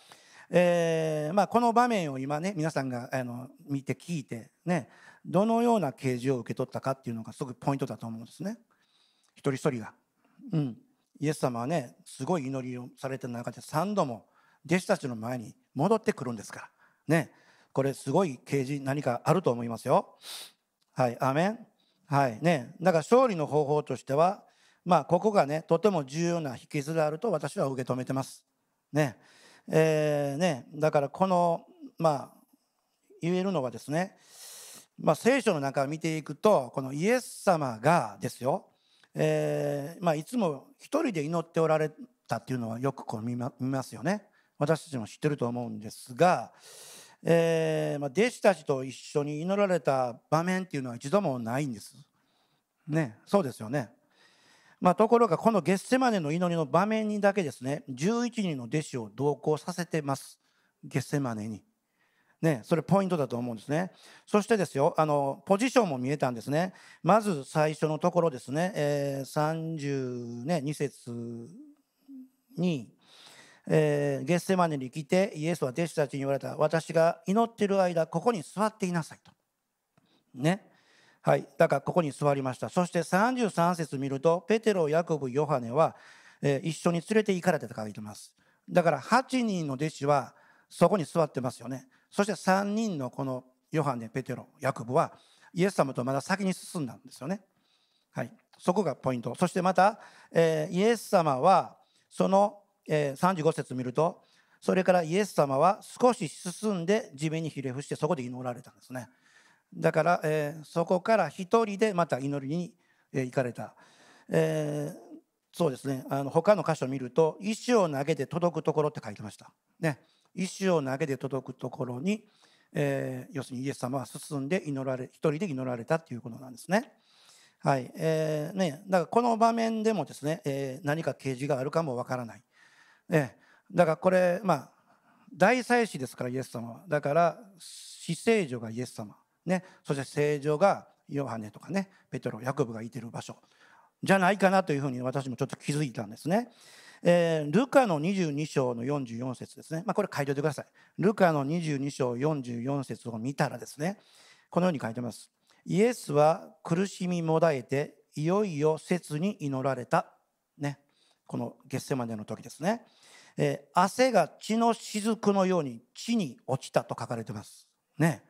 S3: えーまあ、この場面を今ね皆さんがあの見て聞いてねどのような啓示を受け取ったかっていうのがすごくポイントだと思うんですね。一人一人が、うん、イエス様はねすごい祈りをされてる中で3度も弟子たちの前に戻ってくるんですから。ね。これすごい啓示何かあると思いますよ。はいアメン。はいね。だから勝利の方法としてはまあここがねとても重要な秘訣であると私は受け止めてます。ね。えーね、だからこの、まあ、言えるのはですね、まあ、聖書の中を見ていくとこのイエス様がですよ、えーまあ、いつも一人で祈っておられたっていうのはよくこう見ま見ますよね。私たちも知ってると思うんですが、えーまあ、弟子たちと一緒に祈られた場面っていうのは一度もないんです。ね、そうですよね。まあ、ところがこのゲッセマネの祈りの場面にだけですね11人の弟子を同行させてますゲッセマネに。ね、それポイントだと思うんですね。そしてですよあのポジションも見えたんですね。まず最初のところですね、えー、32節に、えーゲッセマネに来てイエスは弟子たちに言われた。私が祈ってる間ここに座っていなさいと。ね。はい、だからここに座りました。そして33節見るとペテロヤコブヨハネは、えー一緒に連れて行かれたと書いてます。だから8人の弟子はそこに座ってますよね。そして3人のこのヨハネペテロヤコブはイエス様とまだ先に進んだんですよね。はい、そこがポイント。そしてまた、えーイエス様はその、えー35節見るとそれからイエス様は少し進んで地面にひれ伏してそこで祈られたんですね。だから、そこから一人でまた祈りに、行かれた、そうですね。あの他の箇所を見ると石を投げて届くところって書いてました。ね。石を投げて届くところに、要するにイエス様は進んで祈られ一人で祈られたということなんですね。はい。えーね、だからこの場面でもですね、えー何か啓示があるかもわからない。えーだからこれまあ大祭司ですからイエス様は。だから死聖女がイエス様、ね、そして聖女がヨハネとかね。ペテロヤコブがいてる場所。じゃないかなというふうに私もちょっと気づいたんですね。えールカの22章の44節ですね、まあ、これ書いておいてください。ルカの22章44節を見たらですね。このように書いてます。イエスは苦しみもだえていよいよ切に祈られた、このゲッセマネの時ですね、えー汗が血の雫のように地に落ちたと書かれてます。ね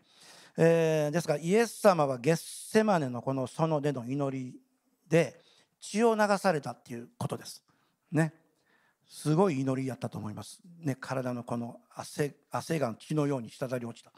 S3: えーですからイエス様はゲッセマネのこの園での祈りで血を流されたっていうことです。ね。すごい祈りやったと思います。ね、体のこの汗汗が血のように滴り落ちたっ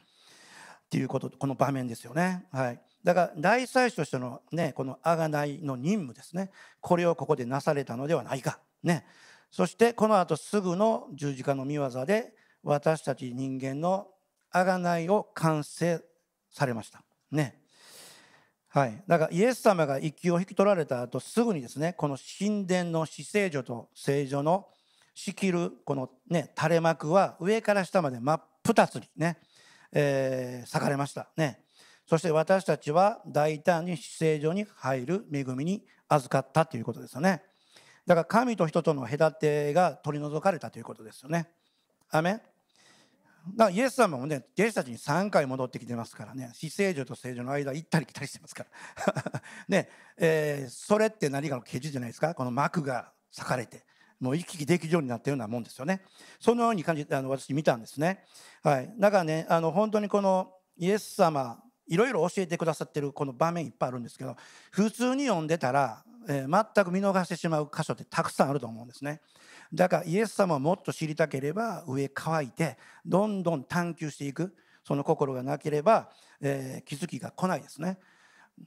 S3: ていうことこの場面ですよね。はい。だから大祭司としてのねこの贖いの任務ですね。これをここでなされたのではないか。ね。そしてこの後すぐの十字架の御業で私たち人間の贖いを完成されました。ね。はい、だからイエス様が息を引き取られた後すぐにですねこの神殿の死聖女と聖女の仕切るこのね垂れ幕は上から下まで真っ二つにね、えー裂かれましたねそして私たちは大胆に死聖女に入る恵みに預かったということですよねだから神と人との隔てが取り除かれたということですよね。アメだからイエス様もね弟子たちに3回戻ってきてますからね。死聖女と聖女の間行ったり来たりしてますから。ね、えーそれって何かの啓示じゃないですか？この幕が裂かれてもう行き来できるようになったようなもんですよね。そのように感じてあの私見たんですね。はい。だからねあの本当にこのイエス様いろいろ教えてくださってるこの場面いっぱいあるんですけど普通に読んでたら、えー全く見逃してしまう箇所ってたくさんあると思うんですね。だからイエス様をもっと知りたければ上乾いてどんどん探求していくその心がなければ、えー気づきが来ないですね。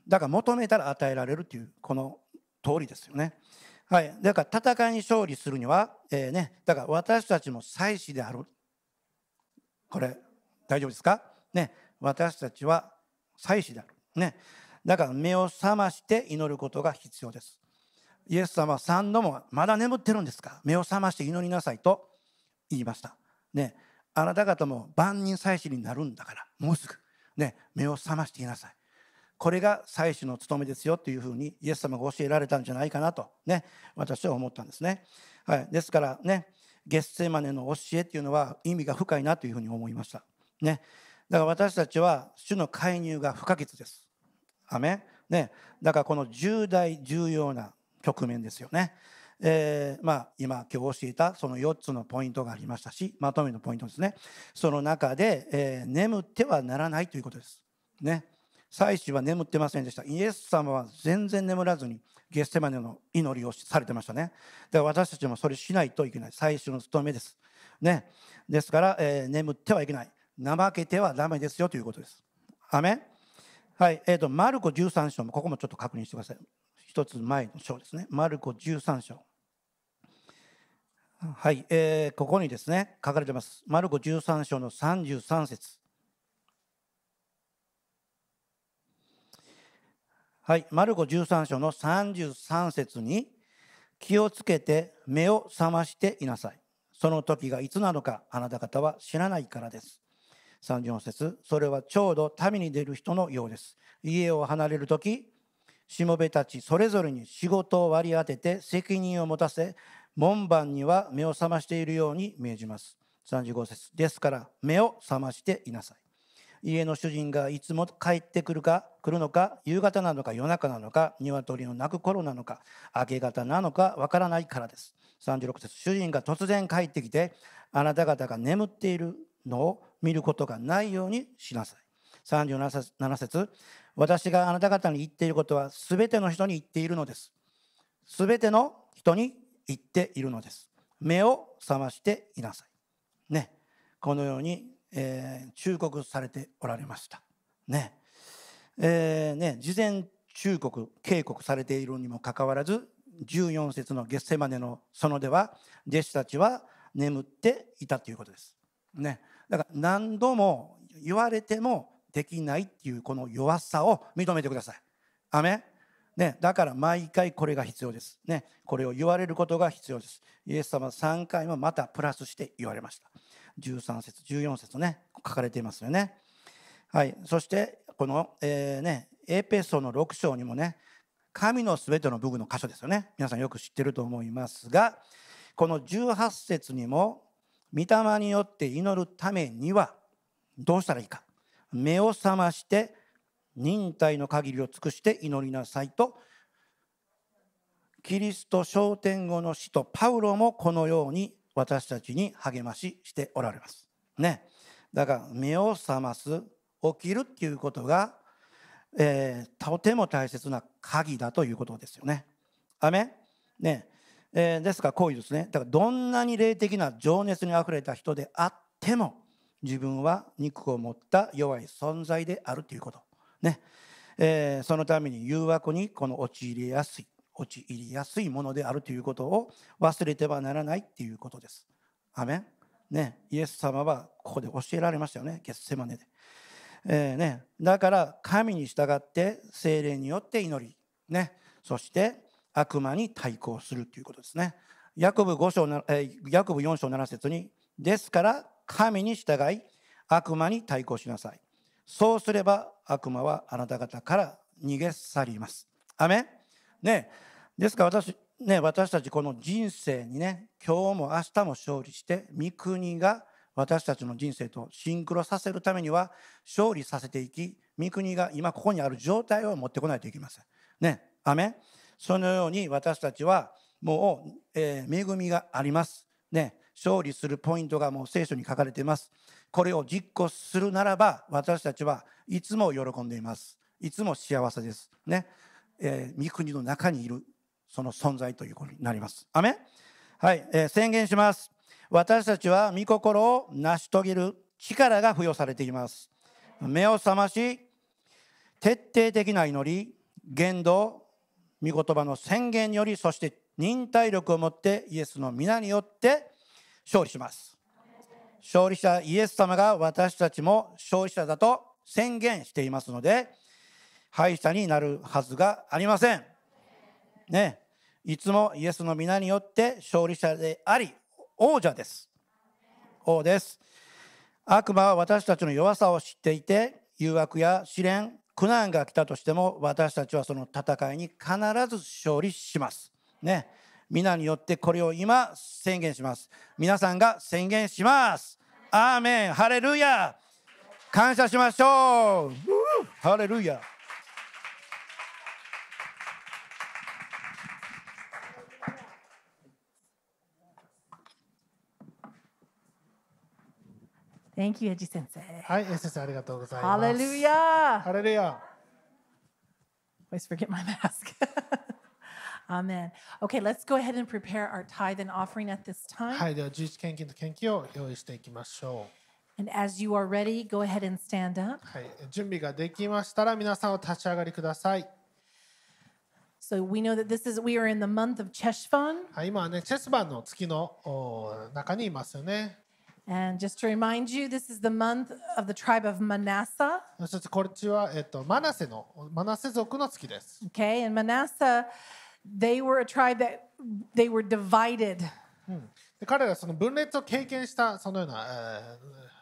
S3: だから求めたら与えられるというこの通りですよね。はい、だから戦いに勝利するには、えーね、だから私たちも祭司である。これ大丈夫ですか？ね。私たちは祭司である。ね。だから目を覚まして祈ることが必要です。イエス様は3度もまだ眠ってるんですか？目を覚まして祈りなさいと言いました。ね。あなた方も万人祭司になるんだからもうすぐ。ね。目を覚ましていなさい。これが祭司の務めですよというふうにイエス様が教えられたんじゃないかなとね。私は思ったんですね。はい、ですからねゲッセマネの教えっていうのは意味が深いなというふうに思いました。ね、だから私たちは主の介入が不可欠です。アメね、だからこの重大重要な局面ですよね。えーまあ、今今日教えたその4つのポイントがありましたしまとめのポイントですね。その中で、えー眠ってはならないということです。ね、祭司は眠ってませんでした。イエス様は全然眠らずにゲッセマネの祈りをされてましたね。だから私たちもそれしないといけない。祭司の務めです。ね。ですから、えー眠ってはいけない。怠けてはダメですよということです。アメはいえー、とマルコ13章もここもちょっと確認してください。一つ前の章ですね。マルコ13章。はい、えーここにですね書かれてます。マルコ13章の33節。はい、マルコ13章の33節に気をつけて目を覚ましていなさい。その時がいつなのかあなた方は知らないからです。34節それはちょうど旅に出る人のようです。家を離れる時しもべたちそれぞれに仕事を割り当てて責任を持たせ門番には目を覚ましているように命じます。35節ですから目を覚ましていなさい。家の主人がいつも帰ってくるか来るのか夕方なのか夜中なのか鶏の鳴く頃なのか明け方なのかわからないからです36節主人が突然帰ってきてあなた方が眠っているのを見ることがないようにしなさい。37節私があなた方に言っていることは全ての人に言っているのです。全ての人に言っているのです。目を覚ましていなさい。ね。このようにえー忠告されておられました。ね。えーね。事前忠告警告されているにもかかわらず14節のゲッセマネの園では弟子たちは眠っていたということです。ね、だから何度も言われてもできないっていうこの弱さを認めてください。アメね、だから毎回これが必要です。ね、これを言われることが必要です。イエス様は3回もまたプラスして言われました。13節、14節ね、書かれていますよね。はい、そしてこの、えーね、エペソの6章にもね、神のすべての部分の箇所ですよね。皆さんよく知ってると思いますが、この18節にも、御霊によって祈るためにはどうしたらいいか。目を覚まして忍耐の限りを尽くして祈りなさいとキリスト昇天後の使徒パウロもこのように私たちに励まししておられます。ね。だから目を覚ます起きるっていうことが、えー、とても大切な鍵だということですよね。アメね、えー、ですからこういうですねだからどんなに霊的な情熱にあふれた人であっても自分は肉を持った弱い存在であるということ。ね、えー、そのために誘惑にこの陥りやすい陥りやすいものであるということを忘れてはならないっていうことです。アメン。ね、イエス様はここで教えられましたよね、ゲッセマネで。えーね、だから神に従って精霊によって祈り、ね、そして悪魔に対抗するということですね。ヤコブ5章、ヤコブ4章7節に、ですから神に従い悪魔に対抗しなさい。そうすれば悪魔はあなた方から逃げ去ります。アメね、ですから私,、ね、私たちこの人生にね今日も明日も勝利して御国が私たちの人生とシンクロさせるためには勝利させていき御国が今ここにある状態を持ってこないといけません。ね、アメそのように私たちはもう、えー、恵みがあります。ね、勝利するポイントがもう聖書に書かれています。これを実行するならば私たちはいつも喜んでいます。いつも幸せです。ね、えー、御国の中にいるその存在ということになります。アメはい、えー、宣言します。私たちは御心を成し遂げる力が付与されています。目を覚まし徹底的な祈り言動御言葉の宣言によりそして忍耐力を持ってイエスの皆によって勝利します勝利者イエス様が私たちも勝利者だと宣言していますので敗者になるはずがありません。ね、いつもイエスの皆によって勝利者であり王者です。王です。悪魔は私たちの弱さを知っていて誘惑や試練苦難が来たとしても私たちはその戦いに必ず勝利します。ね。皆によってこれを今宣言します。皆さんが宣言します。アーメン、ハレルヤ。感謝しましょう。ハレルヤ。
S1: Thank you, エジ先生。
S2: はい、先生ありがとうございます。
S1: ハレルヤ。
S2: ハレルヤ。
S1: Always forget my mask. Amen. Okay, let's go ahead and prepare our tithe and offering at this time.
S2: はい、では十一献金と献金を用意していきましょう。
S1: And as you are ready, go ahead and stand up.
S2: はい、準備ができましたら皆さんお立ち上がりください。
S1: So we know that this is we are in the month of Cheshvan.
S2: はい、今はねチェスバンの月の中にいますよね。
S1: And just to remind you, this is the month of the tribe of Manasseh.
S2: そしてこっちはえっとマナセのマナセ族の月です。
S1: Okay, and Manasseh they were a tribe that they were divided.
S2: で彼らはその分裂を経験したそのような、え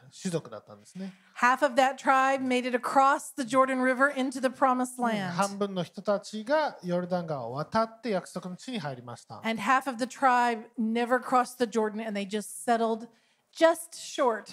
S2: ー、種族だったんですね。
S1: Half of that tribe made it across the Jordan River into the promised land.
S2: 半分の人たちがヨルダン川を渡って約束の地に入りました。
S1: And half of the tribe never crossed the Jordan and they just settled just short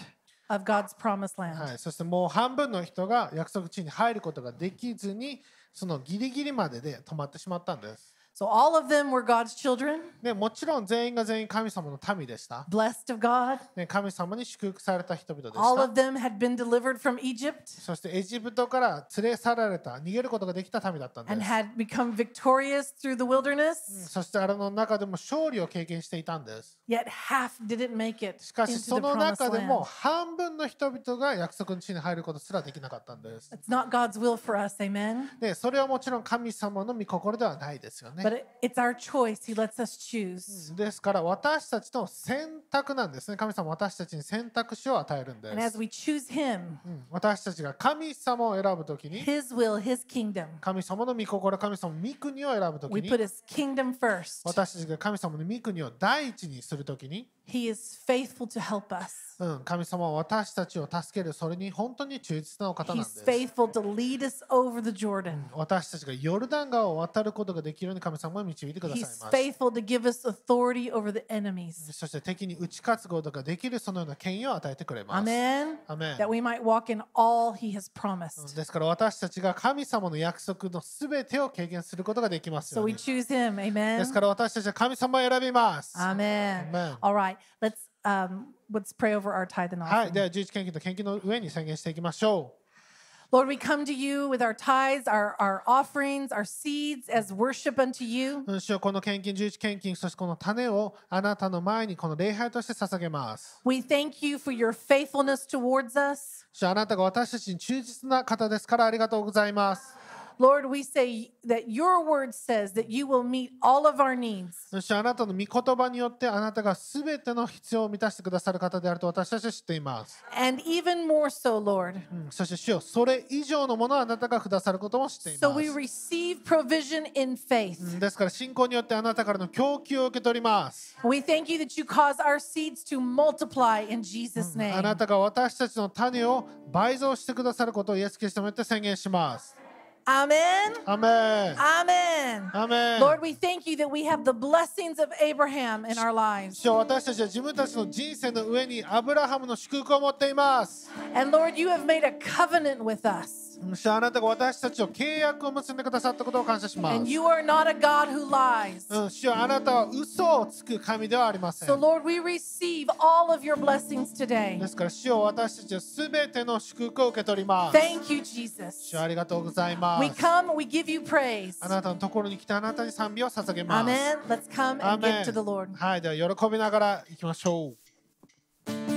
S1: of God's promised land.
S2: はい、そしてもう半分の人が約束地に入ることができずにそのギリギリまでで止まってしまったんです。
S1: So all of them were God's children.
S2: ね、もちろん全員が全員神様の民でした。
S1: Blessed of God.
S2: ね、神様に祝福された人々でした。
S1: All of them had been delivered from Egypt.
S2: そしてエジプトから連れ去られた、逃げることができた民だったんです。
S1: And had become victorious through the wilderness.
S2: そしてあれの中でも勝利を経験していたんです。
S1: Yet half didn't make it
S2: しかしその中でも半分の人々が約束の地に入ることすらできなかったんです。
S1: It's not God's will for us, amen?
S2: で、それはもちろん神様の御心ではないですよね。ですから私たちの選択なんですね。神様私たちに選択肢を与えるんです。私たちが神様を選ぶときに、神様の御心、神様の御国を選ぶときに、私たちが神様の御国を第一にするときに、
S1: He is faithful to help us.
S2: うん、神様は私たちを助けるそれに本当に忠実なお方なんです。
S1: He's faithful to lead us over the Jordan.
S2: 私たちがヨルダン川を渡ることができるように神神様も導いてください。そして敵に打ち勝つことができるそのような権威を与えてくれます。ですから私たちが神様の約束のすべてを経験することができますよ、
S1: ね。So、
S2: ですから私たちは神様を選びます。はい。では、十一献金と献金の上に宣言していきましょう。
S1: Lord, we come to you with our tithes, our, our offerings, our seeds as worship unto you.
S2: う。うん主よこの献金、11献金、そしてこの種をあなたの前にこの礼拝として捧げます。
S1: We thank you for your faithfulness towards us.
S2: 主よあなたが私たちに忠実な方ですからありがとうございます。
S1: Lord, we say that your word says that you will meet all of our needs.
S2: そしてあなたの御言葉によってあなたがすべての必要を満たしてくださる方であると私たちは知っています。
S1: And even more so, Lord.
S2: うんそして主よそれ以上のものをあなたがくださることも知っています
S1: So we receive provision in faith.
S2: うん。ですから信仰によってあなたからの供給を受け取ります。
S1: We thank you that you cause our seeds to multiply in Jesus'
S2: あ
S1: name.
S2: なたが私たちの種を倍増してくださることをイエス・キリストによって宣言します。
S1: Amen.
S2: アメン
S1: Amen.
S2: アメン
S1: Lord, we thank you that we have the blessings of Abraham in our lives.
S2: 主よ私たちは自分たちの人生の上にアブラハムの祝福を持っています。
S1: And Lord, you have made a covenant with us.
S2: 主よあなたが私たちを契約を結んでくださったことを感謝します
S1: And。you are not a God who lies.
S2: うん、主よあなたは嘘をつく神ではありません
S1: So,。Lord, we receive all of your blessings today.
S2: ですから主よ私たちはすべての祝福を受け取ります。
S1: Thank you, Jesus.
S2: 主よありがとうございま
S1: We
S2: す。
S1: come, we give you praise.
S2: あなたのところに来てあなたに賛美を捧げます。
S1: Amen. Let's come
S2: ア
S1: and
S2: メ
S1: give to the Lord.
S2: ンはい、では喜びながら行きましょう。